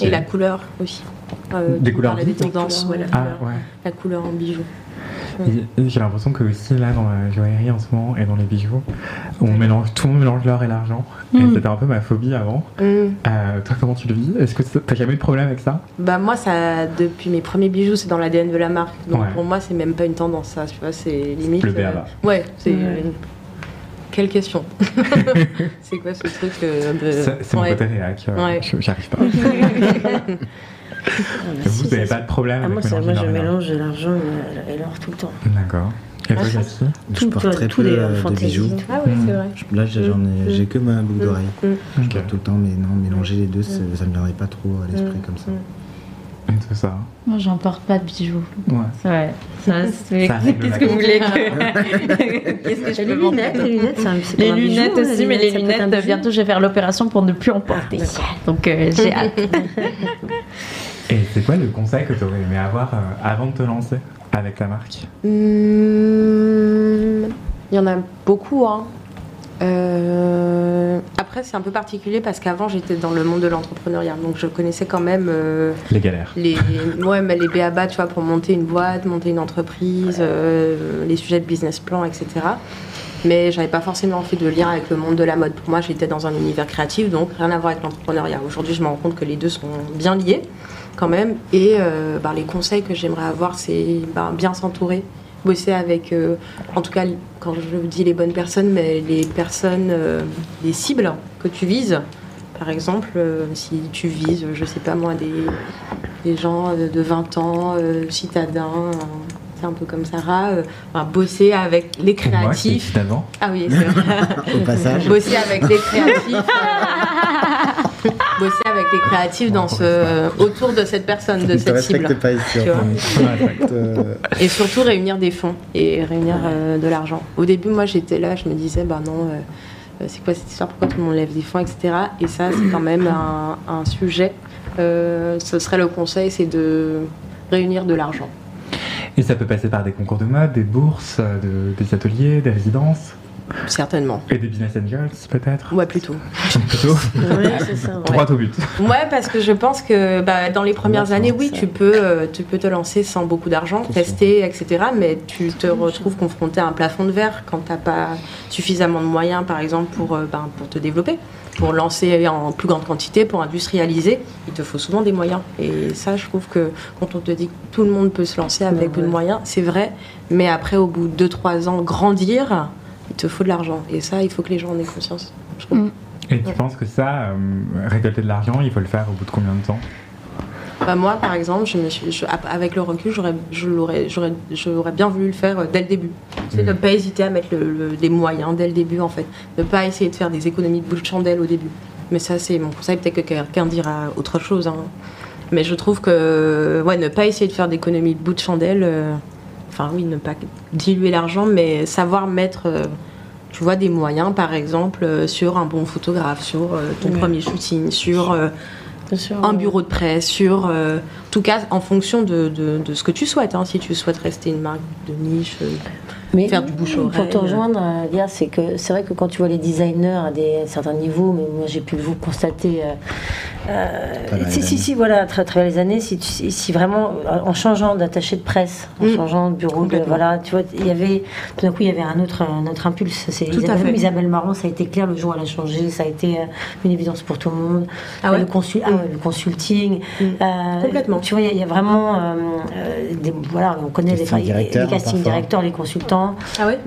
Et la couleur aussi. Euh, Des couleurs des ouais, la, Ah couleur, ouais. la couleur en bijoux. Et- et J'ai l'impression que aussi là dans la joaillerie en ce moment et dans les bijoux, on mélange, tout le monde mélange l'or et l'argent. Et Mm. c'était un peu ma phobie avant. Mm. Euh, toi comment tu le vis? Est-ce que t'as jamais eu de problème avec ça? Bah moi, ça, depuis mes premiers bijoux, c'est dans l'ADN de la marque. Donc Ouais. pour moi, c'est même pas une tendance, ça. Tu vois, c'est limite. Le béaba. ouais, c'est. Ouais. euh, Quelle question? C'est quoi ce truc euh, de. C'est c'est mon ouais. côté réac, euh, Ouais. je- j'y arrive pas. Ah, bah, Vous, n'avez pas de problème Ah, avec moi, ça, mélanger moi, je mélange l'argent et- l'or tout le temps. D'accord. Et toi, Ah, ça- Cathy Je porte très tout peu les euh, de fantaisies. bijoux. Ah oui, c'est Mm. vrai. Je- Là, j'ai- ai, j'ai que ma boucle d'oreille. Mm. Je porte tout le temps, mais non, mélanger les deux, c'est- ça me viendrait pas trop à l'esprit Mm. comme ça. Et tout ça. Moi, j'en porte pas de bijoux. Ouais. C'est- règle Qu'est-ce que vous voulez que. Qu'est-ce que je Les peux lunettes, les lunettes, c'est un- c'est Les bijou, lunettes hein, aussi, mais les lunettes, bientôt je vais faire l'opération pour ne plus en porter. Donc euh, j'ai hâte. Et c'est quoi le conseil que tu aurais aimé avoir euh, avant de te lancer avec la marque? Hmm, Il y en a beaucoup. Hein. Euh, Après, c'est un peu particulier parce qu'avant, j'étais dans le monde de l'entrepreneuriat. Donc, je connaissais quand même euh, Les galères. les, ouais, mais les BABA, tu vois, pour monter une boîte, monter une entreprise, euh, les sujets de business plan, etc. Mais j'avais pas forcément fait de lien avec le monde de la mode. Pour moi, j'étais dans un univers créatif, donc rien à voir avec l'entrepreneuriat. Aujourd'hui, je me rends compte que les deux sont bien liés quand même. Et euh, bah, les conseils que j'aimerais avoir, c'est bah, bien s'entourer, bosser avec, euh, en tout cas, quand je dis les bonnes personnes, mais les personnes, euh, les cibles que tu vises. Par exemple, euh, si tu vises, je sais pas moi, des, des gens euh, de 20 ans, euh, citadins, euh, c'est un peu comme Sarah, euh, enfin, bosser avec les Moi, c'est créatifs. d'avant. Ah oui, c'est vrai. Au passage, bosser avec les créatifs. euh, bosser avec les créatifs dans ce, autour de cette personne, de cette cible. respecte pas ici. Tu vois. Euh, Et surtout réunir des fonds et réunir euh, de l'argent. Au début, moi j'étais là, je me disais, bah non, euh, c'est quoi cette histoire, pourquoi tout le monde lève des fonds, etc. Et ça, c'est quand même un, un sujet. Euh, ce serait le conseil, c'est de réunir de l'argent. Et ça peut passer par des concours de mode, des bourses, de- des ateliers, des résidences? Certainement. et des business angels peut-être. Ouais, plutôt. Plutôt. C'est ça. ouais. Au but. Ouais, parce que je pense que bah, dans les premières Ouais, années, oui, ça. tu peux, euh, tu peux te lancer sans beaucoup d'argent, tester, etc. Mais tu te retrouves confronté à un plafond de verre quand tu n'as pas suffisamment de moyens, par exemple, pour, euh, ben, pour te développer, pour lancer en plus grande quantité, pour industrialiser. Il te faut souvent des moyens. Et ça, je trouve que quand on te dit que tout le monde peut se lancer avec Ouais, peu de moyens, c'est vrai. Mais après, au bout de 2-3 ans, grandir, il te faut de l'argent. Et ça, il faut que les gens en aient conscience. je trouve. Mm. Et tu penses que ça, euh, récolter de l'argent, il faut le faire au bout de combien de temps? Bah, moi, par exemple, je me suis, je- avec le recul, j'aurais, je l'aurais, j'aurais, j'aurais bien voulu le faire euh, dès le début. C'est Mm. ne pas hésiter à mettre le- le- les moyens dès le début, en fait. Ne pas essayer de faire des économies de bout de chandelle au début. Mais ça, c'est mon conseil. Peut-être que quelqu'un dira autre chose. hein. Mais je trouve que, ouais, ne pas essayer de faire d'économies de bout de chandelle. euh, Enfin, oui, ne pas diluer l'argent, mais savoir mettre. euh, tu vois, des moyens, par exemple, euh, sur un bon photographe, sur euh, ton Ouais. premier shooting, sur un bureau de presse, sur. euh, en tout cas, en fonction de, de- de ce que tu souhaites. hein. si tu souhaites rester une marque de niche. euh, Mais faire du bouche-oreille. Pour te rejoindre, euh, Lia, c'est que c'est vrai que quand tu vois les designers à des à certains niveaux, mais moi j'ai pu vous constater euh, si, les si, si, voilà, à tra- travers les années, si, vraiment, euh, en changeant d'attaché de presse, en Mm. changeant de bureau, de, Complètement. voilà, tu vois, il y avait, tout d'un coup, il y avait un autre, un autre impulse. C'est Tout à Isabelle, fait. Isabelle Marant, ça a été clair le jour où elle a changé, ça a été euh, une évidence pour tout le monde. Ah ouais le, consul, ah le consulting. Mm. euh, Complètement. Tu vois, il y, a- il y a vraiment, euh, euh, des, voilà, on connaît les, Casting les, directeur, casting parfois. directeurs, les consultants. Ah ouais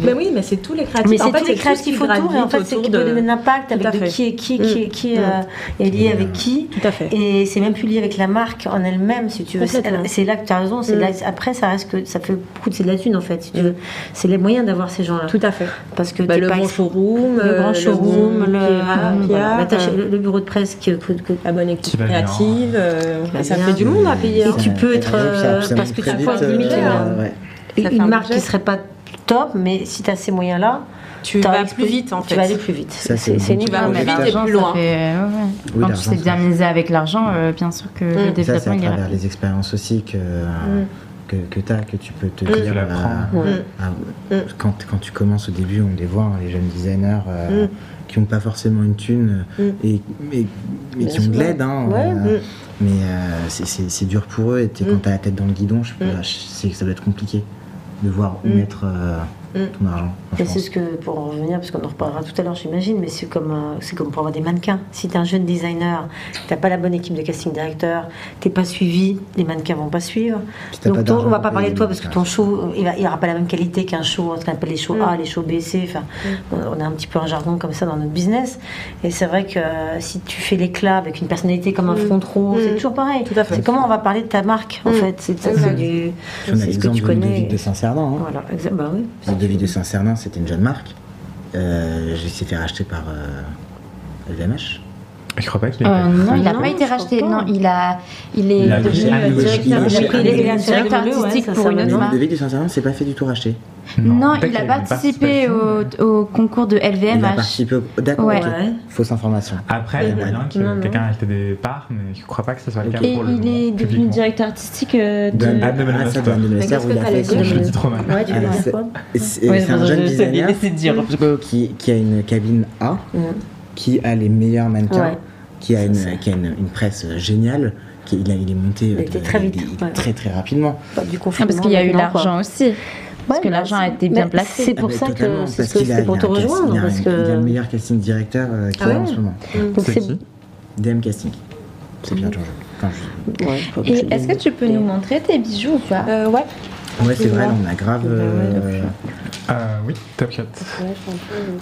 Mais oui, mais c'est tous les créatifs. Mais c'est tous les créatifs qui autour, et en fait, c'est qui peut de- donner de l'impact avec de qui est qui, qui, est, qui Mm. euh, est lié avec qui. Tout à fait. Et c'est même plus lié avec la marque en elle-même, si tu veux. C'est là que tu as raison. c'est Mm. là- après, ça reste que ça fait beaucoup de c'est de la thune en fait. Si tu veux. C'est les moyens d'avoir ces gens-là. Tout à fait. Parce que Bah, le showroom, euh, grand showroom, le, euh, bureau de presse que- la bonne équipe Qui créative. euh, ça fait du monde à payer. Et hein. tu peux être, euh, parce que tu peux être euh, limité, une un marque qui serait pas top, mais si tu as ces moyens-là, Tu vas expo- plus vite en fait. Tu vas aller plus vite. Ça, c'est C'est c'est Tu vas plus vite et l'argent, plus ça loin. fait- ouais, ouais. Oui, Quand tu sais bien miser avec l'argent, euh, bien sûr que Mm. le Ça, c'est développement à il est travers rapide. les expériences aussi que, que, que tu as, que tu peux te Mm. dire. Tu l'apprends. euh, Ouais. ah, Mm. quand, quand tu commences au début, on les voit, hein, les jeunes designers euh, Mm. qui n'ont pas forcément une thune, Mm. et, mais, mais Bien qui ont de l'aide. hein, Ouais. euh, Mm. Mais euh, c'est- c'est c'est dur pour eux, et Mm. quand tu as la tête dans le guidon, je, Mm. je sais que ça doit être compliqué de voir où Mm. mettre euh. Ton argent. pense. c'est ce que, pour en revenir, parce qu'on en reparlera tout à l'heure, j'imagine, mais c'est comme, euh, c'est comme pour avoir des mannequins. Si tu es un jeune designer, tu n'as pas la bonne équipe de casting directeur, tu pas suivi, les mannequins vont pas suivre. Donc ton- on va pas parler de toi parce que mannequins. ton show, il va- il aura pas la même qualité qu'un show, ce qu'on appelle les shows Mm. A, les shows B, C. Enfin, on a un petit peu un jargon comme ça dans notre business. Et c'est vrai que euh, si tu fais l'éclat avec une personnalité comme un Mm. front row, c'est Mm. toujours pareil. Tout à fait. C'est comment on va parler de ta marque, en Mm. fait. C'est ça, ce que tu connais. Hein. Voilà. Bah oui. Ludovic de Saint-Cernin, c'était une jeune marque. Euh, J'ai s'est fait racheter par euh, LVMH. Je crois pas qu'il ait Euh, non, il n'a pas été racheté. pas. Non, il a, il est a devenu a directeur, il a a artistique pour une autre marque. Saint-Cernin s'est pas fait du tout racheter. Non, il a a participé au, concours de Il a LVMH. participé au... D'accord, Ouais. Fausse information. Après, il y a moyen que quelqu'un ait acheté des parts, mais je crois pas que ce soit le cas Et pour le il est devenu directeur artistique euh, de. De- Anne de Ah, de a Je le dis trop mal. Ouais, tu c'est- un jeune designer qui, a une cabine A. qui a les meilleurs mannequins, Ouais. qui a, une, qui a une, une presse géniale, qui, il, a, il est monté Il euh, était très vite, il- ouais. très très rapidement. Du Ah, parce qu'il y a eu l'argent aussi. Parce Ouais, que bah, l'argent a été bien placé. C'est pour Ah, ça que c'est parce ce que qu'il a- c'est pour te un casting- rejoindre. il a Parce Il a le que meilleur casting directeur euh, qu'il Ah y a en ouais. ce moment. donc C'est qui DM Casting. C'est bien Georges. Enfin, je- Ouais, faut que Et est-ce que tu peux nous montrer tes bijoux ou pas? Euh, ouais. Ouais, c'est vrai, on a grave. Euh, Euh, oui, Top Shot.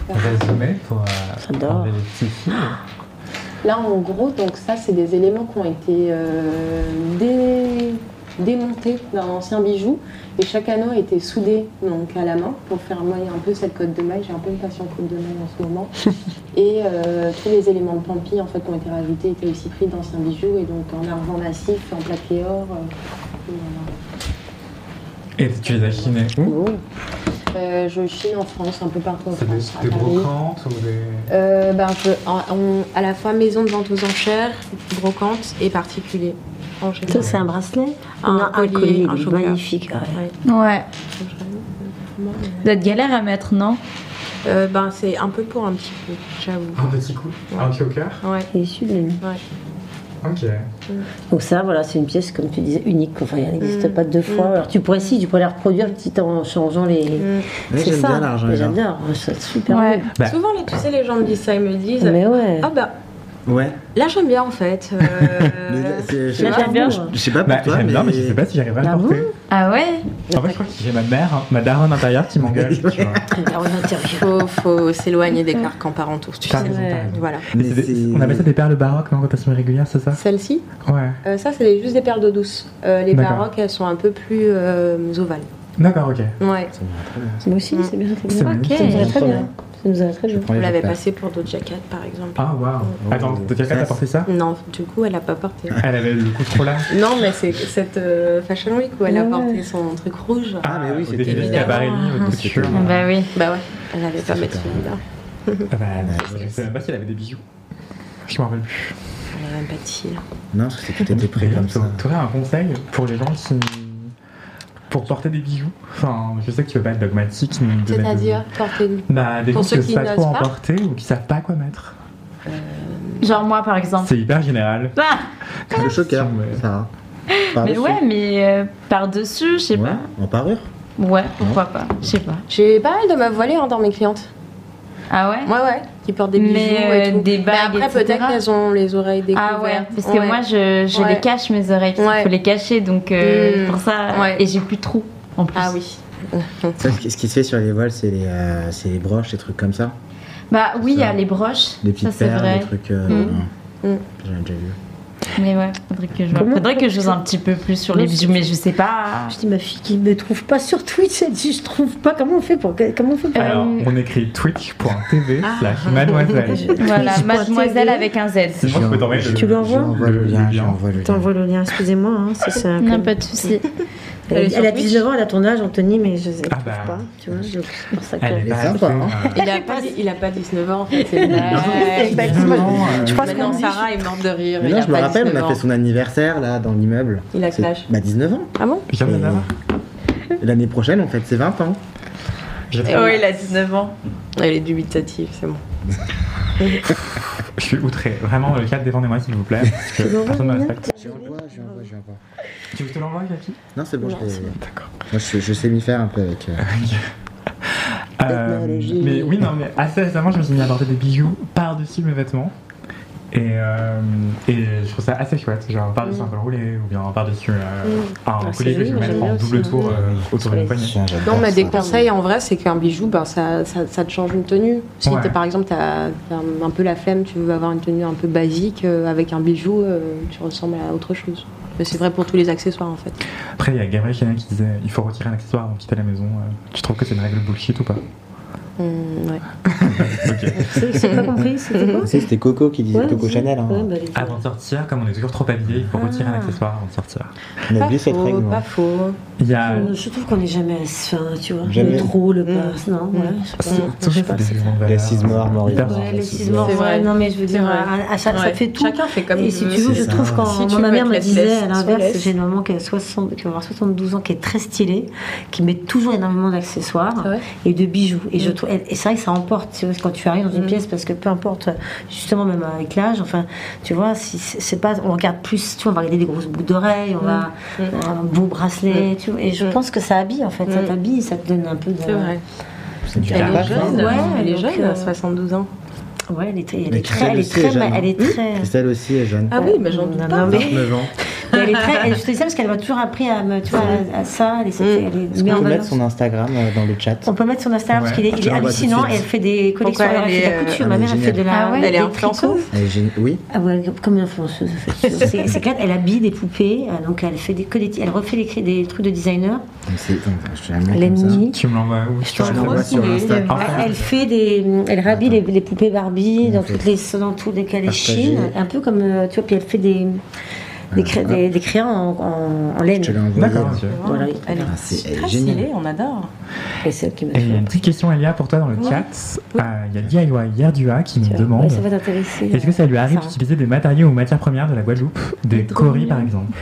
Résumé pour euh, J'adore. enlever les petits fils. Là, en gros, donc ça, c'est des éléments qui ont été euh, dé- démontés d'un ancien bijou. Et chaque anneau a été soudé donc, à la main pour faire moi, un peu cette cote de maille. J'ai un peu une passion cote de maille en ce moment. et euh, tous les éléments de pampi en fait, qui ont été rajoutés étaient aussi pris d'anciens bijoux. Et donc en argent massif, en plaqué or. euh, et. Et tu les as chinés où Euh, je chine en France, un peu partout en C'est des, France. des Paris. brocantes ou des. Euh, ben, je- en- on- à la fois maison de vente aux enchères, brocante et particulier. Ça, c'est un bracelet Un On a un collier, collier, un choker. magnifique. ouais. Ouais. Ouais. Euh, Vous êtes galère à mettre, non? Euh, ben, c'est un peu pour un petit peu, j'avoue. Un petit coup Un choker Ouais, Il est sublime. ouais. Ok. Donc ça, voilà, c'est une pièce, comme tu disais, unique. Enfin, elle n'existe Mm. pas deux fois. Mm. Alors tu pourrais, si, tu pourrais la reproduire petit en changeant les... Mm. Ouais, C'est j'aime ça. bien l'argent. Gens. J'adore, c'est super Ouais. Bah. Souvent, là, tu sais, les gens me disent ça, ils me disent Mais ouais. Ah bah, Ouais. là j'aime bien en fait. Euh, Mais j'aime bien. je- Je sais pas pour Bah, toi, j'aime bien, mais je sais pas si j'arriverai à Ah le porter. Ah ouais En fait, je crois que j'ai ma mère, hein, ma daronne intérieure qui m'engueule. faut, faut s'éloigner des carcans parentaux, tu sais. Voilà. Mais Mais on appelle ça des perles baroques, non, quand elles sont irrégulières, c'est ça? Celle-ci, Ouais. euh, ça c'est juste des perles d'eau douce. Euh, les D'accord. baroques, elles sont un peu plus euh, ovales. D'accord, ok. Ouais. Ça me va très bien. Moi aussi, c'est bien. Irait très Ok. bien. Ça nous irait très Je bien. prends On les l'avait repères. passé pour d'autres jaquettes par exemple. Ah, waouh. Attends, Oh. t'as quelqu'un qui a porté ça? Non, du coup, elle a pas porté. Elle avait le coup trop large? Non, mais c'est cette euh, Fashion Week où elle a porté son truc rouge. Ah, mais oui, c'était évidemment. Schiaparelli, au évidemment. Bah oui. Bah ouais, elle avait pas mettre celui-là. Ah bah, je sais même pas si elle avait des bijoux. Je m'en rappelle plus. Elle avait même pas de. Non, parce que tout était prêt comme ça. Tu aurais un conseil pour les gens qui. Pour porter des bijoux Enfin, je sais que tu veux pas être dogmatique, mais. de mettre C'est-à-dire porter. Bah, des Pour gens qui ceux ne savent pas trop en porter ou qui savent pas quoi mettre. Genre moi par exemple. C'est hyper général. Ah Le choker, mais- Sarah. mais Par-dessus. ouais, mais euh, par-dessus, je sais Ouais, pas. En parure Ouais, pourquoi pas. Je sais pas. J'ai pas mal de meufs voilées hein, dans mes clientes. Ah ouais Ouais, ouais, qui portent des bijoux Mais, et euh, tout. des bagues, Mais après, peut-être qu'elles ont les oreilles découvertes. Ah ouais, parce que Ouais. moi je, je Ouais. les cache mes oreilles, qu'il Ouais. faut les cacher donc euh, Mm. pour ça. Ouais. Et j'ai plus de trous en plus. Ah oui. Ça, Ce qui se fait sur les voiles, c'est les, euh, c'est les broches, les trucs comme ça. Bah oui, il y a Ça. les broches, Des ça petites vrai. des trucs. euh, Mm. Mm. J'ai déjà vu. Mais ouais, faudrait que je, faudrait que je joue un petit peu plus sur les bijoux, mais je sais pas. Je dis ma fille qui me trouve pas sur Twitch, elle dit je trouve pas comment on fait pour comment on fait pour Alors, Euh, on écrit twitch.tv Ah. slash mademoiselle. Voilà, mademoiselle avec un Z. Sinon, je peux t'envoyer le- Tu lui envoies le- J'envoie le lien. T'envoies le lien, excusez-moi, hein, Non, comme- pas de souci. Elle, Elle elle a Twitch 19 ans, elle a ton âge, Anthony, mais je sais Ah bah. pas. Tu vois, je c'est pour ça que. Elle est pas sympa, hein. euh, Il a, pas, il a pas 19 ans en fait. c'est- Ouais, exactement. Je qu'on dit- Sarah est morte de rire. Mais il non, a je me rappelle, on 19 a fait son anniversaire là dans l'immeuble. Il a C'est- quel âge? Bah 19 ans. Ah bon? Là. L'année prochaine, on fête ses 20 ans. Je Oh, il a 19 ans. Elle est dubitative, c'est bon. je suis outré. Vraiment, le 4, défendez-moi s'il vous plaît. Parce que personne ne me respecte. Je lui envoie, je. Tu veux que je te l'envoie, Jackie Non, c'est bon, Non, je l'ai. D'accord. Moi, je, je sais m'y faire un peu avec. euh, Euh, mais oui, non, mais assez récemment, je me suis mis à porter des bijoux par-dessus mes vêtements. Et, euh, et je trouve ça assez chouette, genre par-dessus un col roulé ou bien par-dessus euh, un Ah, c'est collier que je vais mettre en double aussi, tour hein. euh, autour. Tiens, j'adore Non, mais des conseils en vrai, c'est qu'un bijou, ben, ça, ça, ça te change une tenue. Si Ouais. t'es, par exemple, tu as un, un peu la flemme, tu veux avoir une tenue un peu basique, euh, avec un bijou, euh, tu ressembles à autre chose. Mais c'est vrai pour tous les accessoires en fait. Après, il y a Gabriel qui disait il faut retirer un accessoire avant de quitter la maison. Euh, Tu trouves que c'est une règle bullshit ou pas? Hum, ouais. Ok. C'est c'est pas compris, c'était quoi Coco qui disait Ouais, Coco. Chanel. Hein. Ouais, bah, allez. Avant de sortir, comme on est toujours trop habillé, il faut retirer un Ah. accessoire avant de sortir. On a oublié cette règle. pas faux. Il y a. Je trouve qu'on n'est jamais fin, tu vois. Jamais. Le trop, le Mm. pas. Non, ouais, je sais pas. C'est- Je Tout sais ça, pas. c'est des éléments de La valeur, cisement euh, armorique. hyper- Ouais, les C'est six morts, vrai. ouais, non mais je veux C'est dire, ça Ouais. fait tout. Chacun fait comme Et il si tu veux, je c'est trouve quand ma mère me disait à l'inverse, j'ai une maman qui a, 60, qui va avoir 72 ans, qui est très stylée, qui met toujours énormément d'accessoires Ah ouais et de bijoux. Et, je Mm. Et c'est vrai que ça emporte tu vois, quand tu arrives dans une Mm. pièce, parce que peu importe, justement même avec l'âge, enfin, tu vois, si c'est pas, on regarde plus, tu vois, on va regarder des grosses boucles d'oreilles, on va Mm. un beau bracelet, tu vois, et je Mm. pense que ça habille en fait, ça Mm. t'habille, ça te donne un peu de. C'est vrai. Elle est jeune, Ouais, elle est jeune, euh, à 72 ans. Ouais, elle est, très- elle est très, elle est très, elle hein. très. Christelle aussi est jeune. Ah oui, mais j'en doute pas. non, mais- 29 ans. Mais elle est très, elle, je te dis ça parce qu'elle m'a toujours appris à, me, tu vois, à, à ça. Elle est, elle est Est-ce mise qu'on en peut mettre son Instagram euh, dans le chat? On peut mettre son Instagram parce Ouais. qu'il est, il est hallucinant et elle fait des collections. Elle elle fait de la est, couture. euh, Ma mère, elle fait de la. Elle est influenceuse est Oui. Ah ouais, comme une influenceuse. C'est c'est clair, elle habille des poupées, euh, donc elle fait des, que des, elle refait des, des trucs de designer. L'ennemi. Tu me l'envoies où? Je. Elle, elle fait des, elle rhabille les, les poupées Barbie dans toutes les, dans tous les cas les chines, un peu comme, euh, tu vois, puis elle fait des, des, cré- des, des crayons en, en, en laine. Je te l'ai envoyé. Voilà, oui. Elle est Ah, c'est- elle est stylée, on adore. Et c'est qui m'a Et il y a fait. une petite question, Elia, pour toi dans le chat. Euh, Il y a DIY Yerdua qui nous demande ouais, ça va t'intéresser. est-ce que ça lui arrive Ça. d'utiliser des matériaux ou matières premières de la Guadeloupe? Des coris par exemple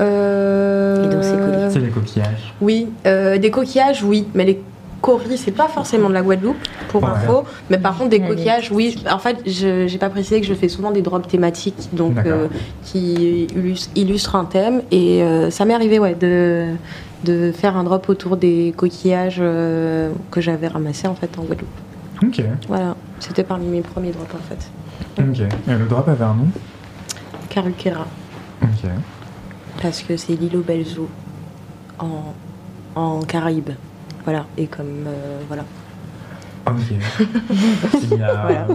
Euh... Et colis. C'est des coquillages. Oui, euh, des coquillages, oui, mais les coris, c'est pas forcément de la Guadeloupe, pour Ouais. info. Mais par contre, des coquillages, oui. En fait, je j'ai pas précisé que je fais souvent des drops thématiques, donc euh, qui illus- illustrent un thème. Et euh, ça m'est arrivé, ouais, de de faire un drop autour des coquillages euh, que j'avais ramassés en fait en Guadeloupe. Ok, Voilà, c'était parmi mes premiers drops en fait. ok. Et le drop avait un nom? Carulquera, Ok. parce que c'est l'île aux belles eaux en, en Caraïbes. Voilà, et comme euh, voilà. Ok. Il y a- Voilà.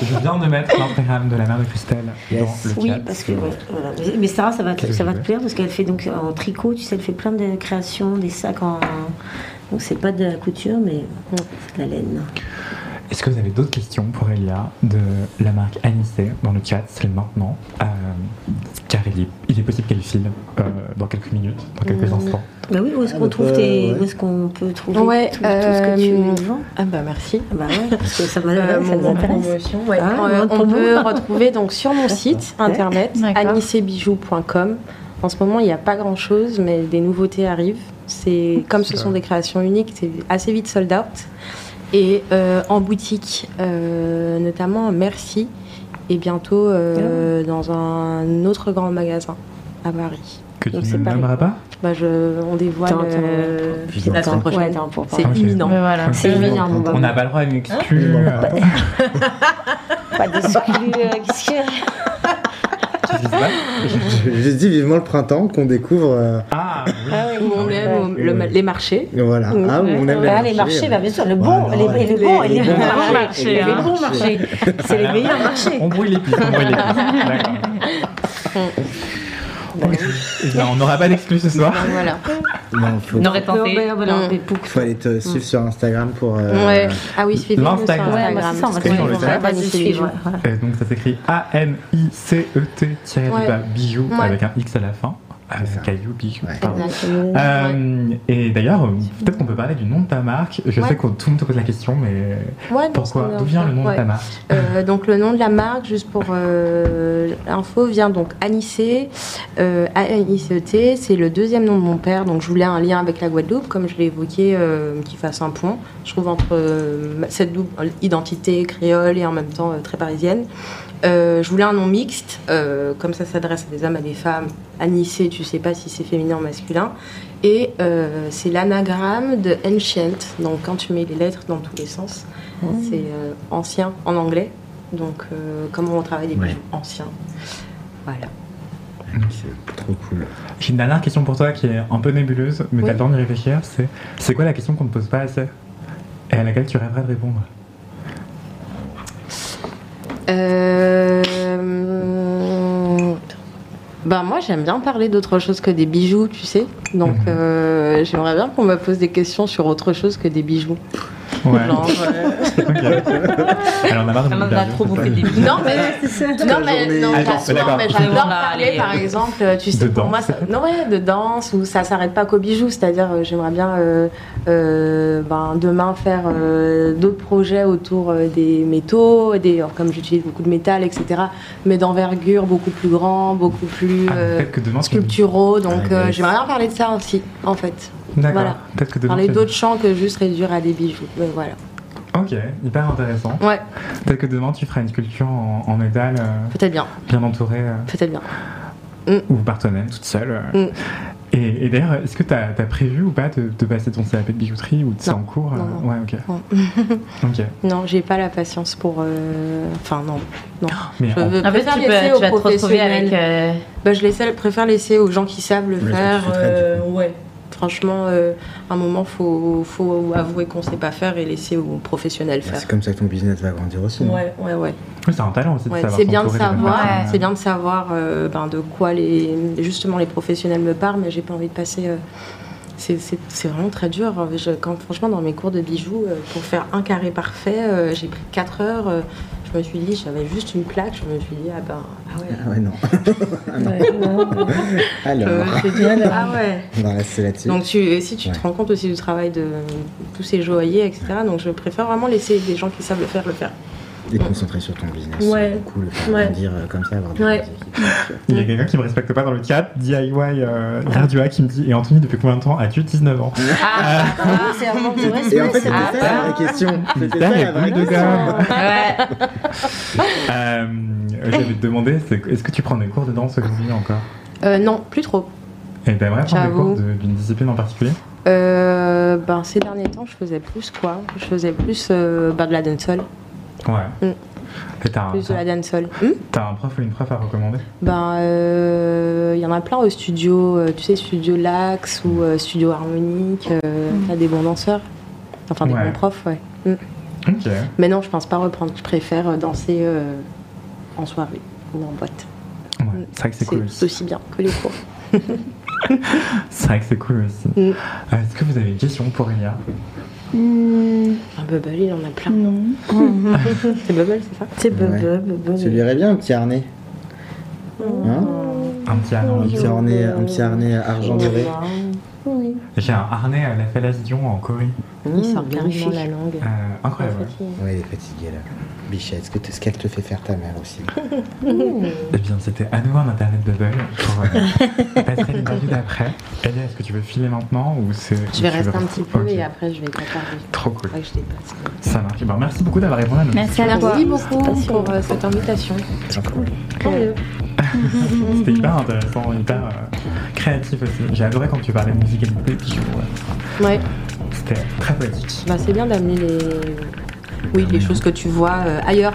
Je viens de mettre l'Instagram de la mère de Christelle Yes. dans le Oui, chat. parce que ouais, voilà. Mais- Mais Sarah, ça va, te, ça va te plaire parce qu'elle fait donc en tricot, tu sais, elle fait plein de créations, des sacs en. Donc c'est pas de la couture, mais c'est de la laine. Est-ce que vous avez d'autres questions pour Elia de la marque Anissé dans le chat C'est maintenant. Euh, il est, il est possible qu'elle file euh, dans quelques minutes, dans quelques Mm. instants. Bah oui, où est-ce Ah, qu'on bah, trouve euh, tes. ouais. Où est-ce qu'on peut trouver Ouais, tout, tout ce que tu euh, vends? Ah bah merci. Ah Bah ouais, parce que ça, m'a- Euh, ça mon- nous mon intéresse. promotion, ouais. Ah, Euh, on peut retrouver donc sur mon site internet D'accord. anissebijoux.com. En ce moment, il n'y a pas grand chose, mais des nouveautés arrivent. C'est comme ce sont des créations uniques, c'est assez vite sold out. Et euh, en boutique, euh, notamment Merci, et bientôt euh, dans un autre grand magasin à Paris. Que tu ne nommeras pas? Bah, je, on dévoile euh, la semaine prochaine. Ouais, c'est imminent. Voilà. C'est On n'a pas le droit à une exclue. Hein Pas d'exclus. Je je dis vivement le printemps qu'on découvre. euh, Ah, oui. Où on aime le- Ouais. les marchés. voilà. Ah, où on aime Ah, les marchés, bah, bien sûr, le bon, Voilà, les, ouais. les bons, et les, Les bons bons marchés. marchés, Les bons marchés. C'est les meilleurs marchés. On brouille les pistes, on brouille les pistes. D'accord. Ok. Bien, on n'aura pas d'exclus ce soir. Donc, voilà. Non, faut, On aurait tenté. Ouais, voilà, Mm. faut aller te suivre sur Instagram pour. euh, Ouais. Ah oui, suivez-moi sur L'Instagram. Ouais, moi, Instagram. c'est ça, on va suivre, sait. on va te suivre, ouais, voilà. Et donc ça s'écrit A-N-I-C-E-T tiré du bas Ouais. avec un X à la fin. Euh, caillou, bijoux. Ouais. Euh, et d'ailleurs, euh, peut-être qu'on peut parler du nom de ta marque. Je Ouais. sais que tout le monde te pose la question, mais Ouais, pourquoi D'où vient le nom ouais. de ta marque Euh, donc le nom de la marque, juste pour euh, l'info, vient donc Anicé, euh, A-N-I-C-E-T. C'est le deuxième nom de mon père, donc je voulais un lien avec la Guadeloupe, comme je l'ai évoqué, euh, qui fasse un pont. Je trouve entre euh, cette double identité créole et en même temps euh, très parisienne. Euh, je voulais un nom mixte, euh, comme ça s'adresse à des hommes, à des femmes. Anicé, tu sais pas si c'est féminin ou masculin. Et euh, c'est l'anagramme de ancient, donc quand tu mets les lettres dans tous les sens, c'est euh, ancien en anglais. Donc euh, comment on travaille des Ouais. bijoux anciens. Voilà. C'est trop cool. J'ai une dernière question pour toi qui est un peu nébuleuse, mais Oui. t'as le temps d'y réfléchir. C'est c'est quoi la question qu'on ne pose pas assez et à laquelle tu rêverais de répondre? Euh, Ben moi j'aime bien parler d'autre chose que des bijoux, tu sais. Donc Mhm. euh, j'aimerais bien qu'on me pose des questions sur autre chose que des bijoux. Ouais. Genre, Ok. Alors on a marre de On en a interviews, trop c'est bouffé ça des. Non mais non mais journée. non, pas non, mais j'adore parler par exemple tu sais De pour moi danse. ça, non ouais de danse où ça s'arrête pas qu'aux bijoux c'est-à-dire euh, j'aimerais bien euh, euh, ben, demain faire euh, d'autres projets autour euh, des métaux des alors, comme j'utilise beaucoup de métal etc mais d'envergure beaucoup plus grand beaucoup plus Ah, euh, que demain sculpturaux donc Ah, euh, yes. j'aimerais bien parler de ça aussi en fait. Voilà. Peut-être que demain. parler d'autres champs que juste réduire à des bijoux mais voilà Ok, hyper intéressant. ouais Peut-être que demain tu feras une sculpture en, en métal, euh, peut-être bien bien entourée, euh, peut-être bien ou par toi-même, toute seule. euh. Mm. Et, et d'ailleurs, est-ce que tu as, prévu ou pas de, de passer ton CAP de bijouterie ou c'est en cours euh, Non, non. Ouais, ok. Non. ok. Non, j'ai pas la patience pour. euh, Enfin, non. non. Mais Je en- veux- En fait, préfère tu, laisser peux, aux tu vas te retrouver avec. euh, Bah, je laisse, préfère laisser aux gens qui savent le faire. euh, ouais. Franchement, euh, à un moment, faut, faut avouer qu'on sait pas faire et laisser aux professionnels Bah, faire. C'est comme ça que ton business va grandir aussi. Ouais, ouais, ouais. Oui, c'est un talent aussi de Ouais, savoir c'est bien de savoir, personnes. c'est bien de savoir euh, ben, de quoi les, justement les professionnels me parlent, mais j'ai pas envie de passer. euh, c'est- c'est c'est vraiment très dur. Je- quand, franchement, dans mes cours de bijoux, euh, pour faire un carré parfait, euh, j'ai pris 4 heures. Je me suis dit, j'avais juste une plaque. Je me suis dit, ah ben, ah ouais. Ah ouais, non. Alors, Euh, ah ouais. on va rester là-dessus. Donc tu, si tu te Ouais. rends compte aussi du travail de tous ces joailliers, etc. Donc je préfère vraiment laisser des gens qui savent le faire le faire. Et te concentrer sur ton business. Ouais. C'est cool, Ouais. grandir euh, comme ça, avoir des Ouais. Il y a quelqu'un qui me respecte pas dans le chat, DIY euh, qui me dit Et Anthony, depuis combien de temps as-tu 19 ans? Ah, c'est un manque de Et respect. en fait, c'était ça. ça la question. C'était ça et la vraie de question. Euh, demander c'est- Est-ce que tu prends des cours de danse aujourd'hui encore? Euh, non, plus trop. Et t'aimerais prendre des cours de- d'une discipline en particulier Euh, ben, ces derniers temps, je faisais plus quoi Je faisais plus euh, ben, de la dancehall. Ouais. Mm. Et t'as un, Plus de la dancehall. Hmm t'as un prof ou une prof à recommander? Ben, euh, il y en a plein au studio, euh, tu sais, studio Lax ou euh, studio Harmonique. Euh, T'as des bons danseurs. Enfin, des Ouais. bons profs, ouais. Hmm. Ok. Mais non, je pense pas reprendre. Je préfère euh, danser euh, en soirée ou en boîte. Ouais, c'est vrai que c'est cool C'est aussi. aussi bien que les cours. C'est vrai que c'est cool aussi. Mm. Euh, Est-ce que vous avez une question pour Elia? Un bubble, il en a plein. Non. C'est bubble, c'est ça C'est Ouais. bubble, lui irais bien un petit harnais Hein Un petit anneau un petit harnais, un petit harnais argent doré. Oui. J'ai un harnais à la fellation en Corée. Il sort Mmh, carrément la langue. Euh, incroyable. Ouais, elle est fatiguée là. Bichette, ce que ce qu'elle te fait faire ta mère aussi. Eh bien, c'était à nouveau un internet bubble pour euh, passer l'interview d'après. Elia, est-ce que tu veux filer maintenant ou c'est Je vais rester un petit peu Ok. et après je vais t'accorder. Trop cool. Que je dépasse. Ça marche. Bon, merci beaucoup d'avoir répondu à nos Merci à toi. Merci beaucoup pour euh, cette invitation. Curieux. C'était hyper intéressant, hyper euh, créatif aussi. J'ai adoré quand tu parlais de musicalité. Puis, ouais, Ouais, C'était très poétique. bah c'est bien d'amener les, oui, les choses que tu vois euh, ailleurs.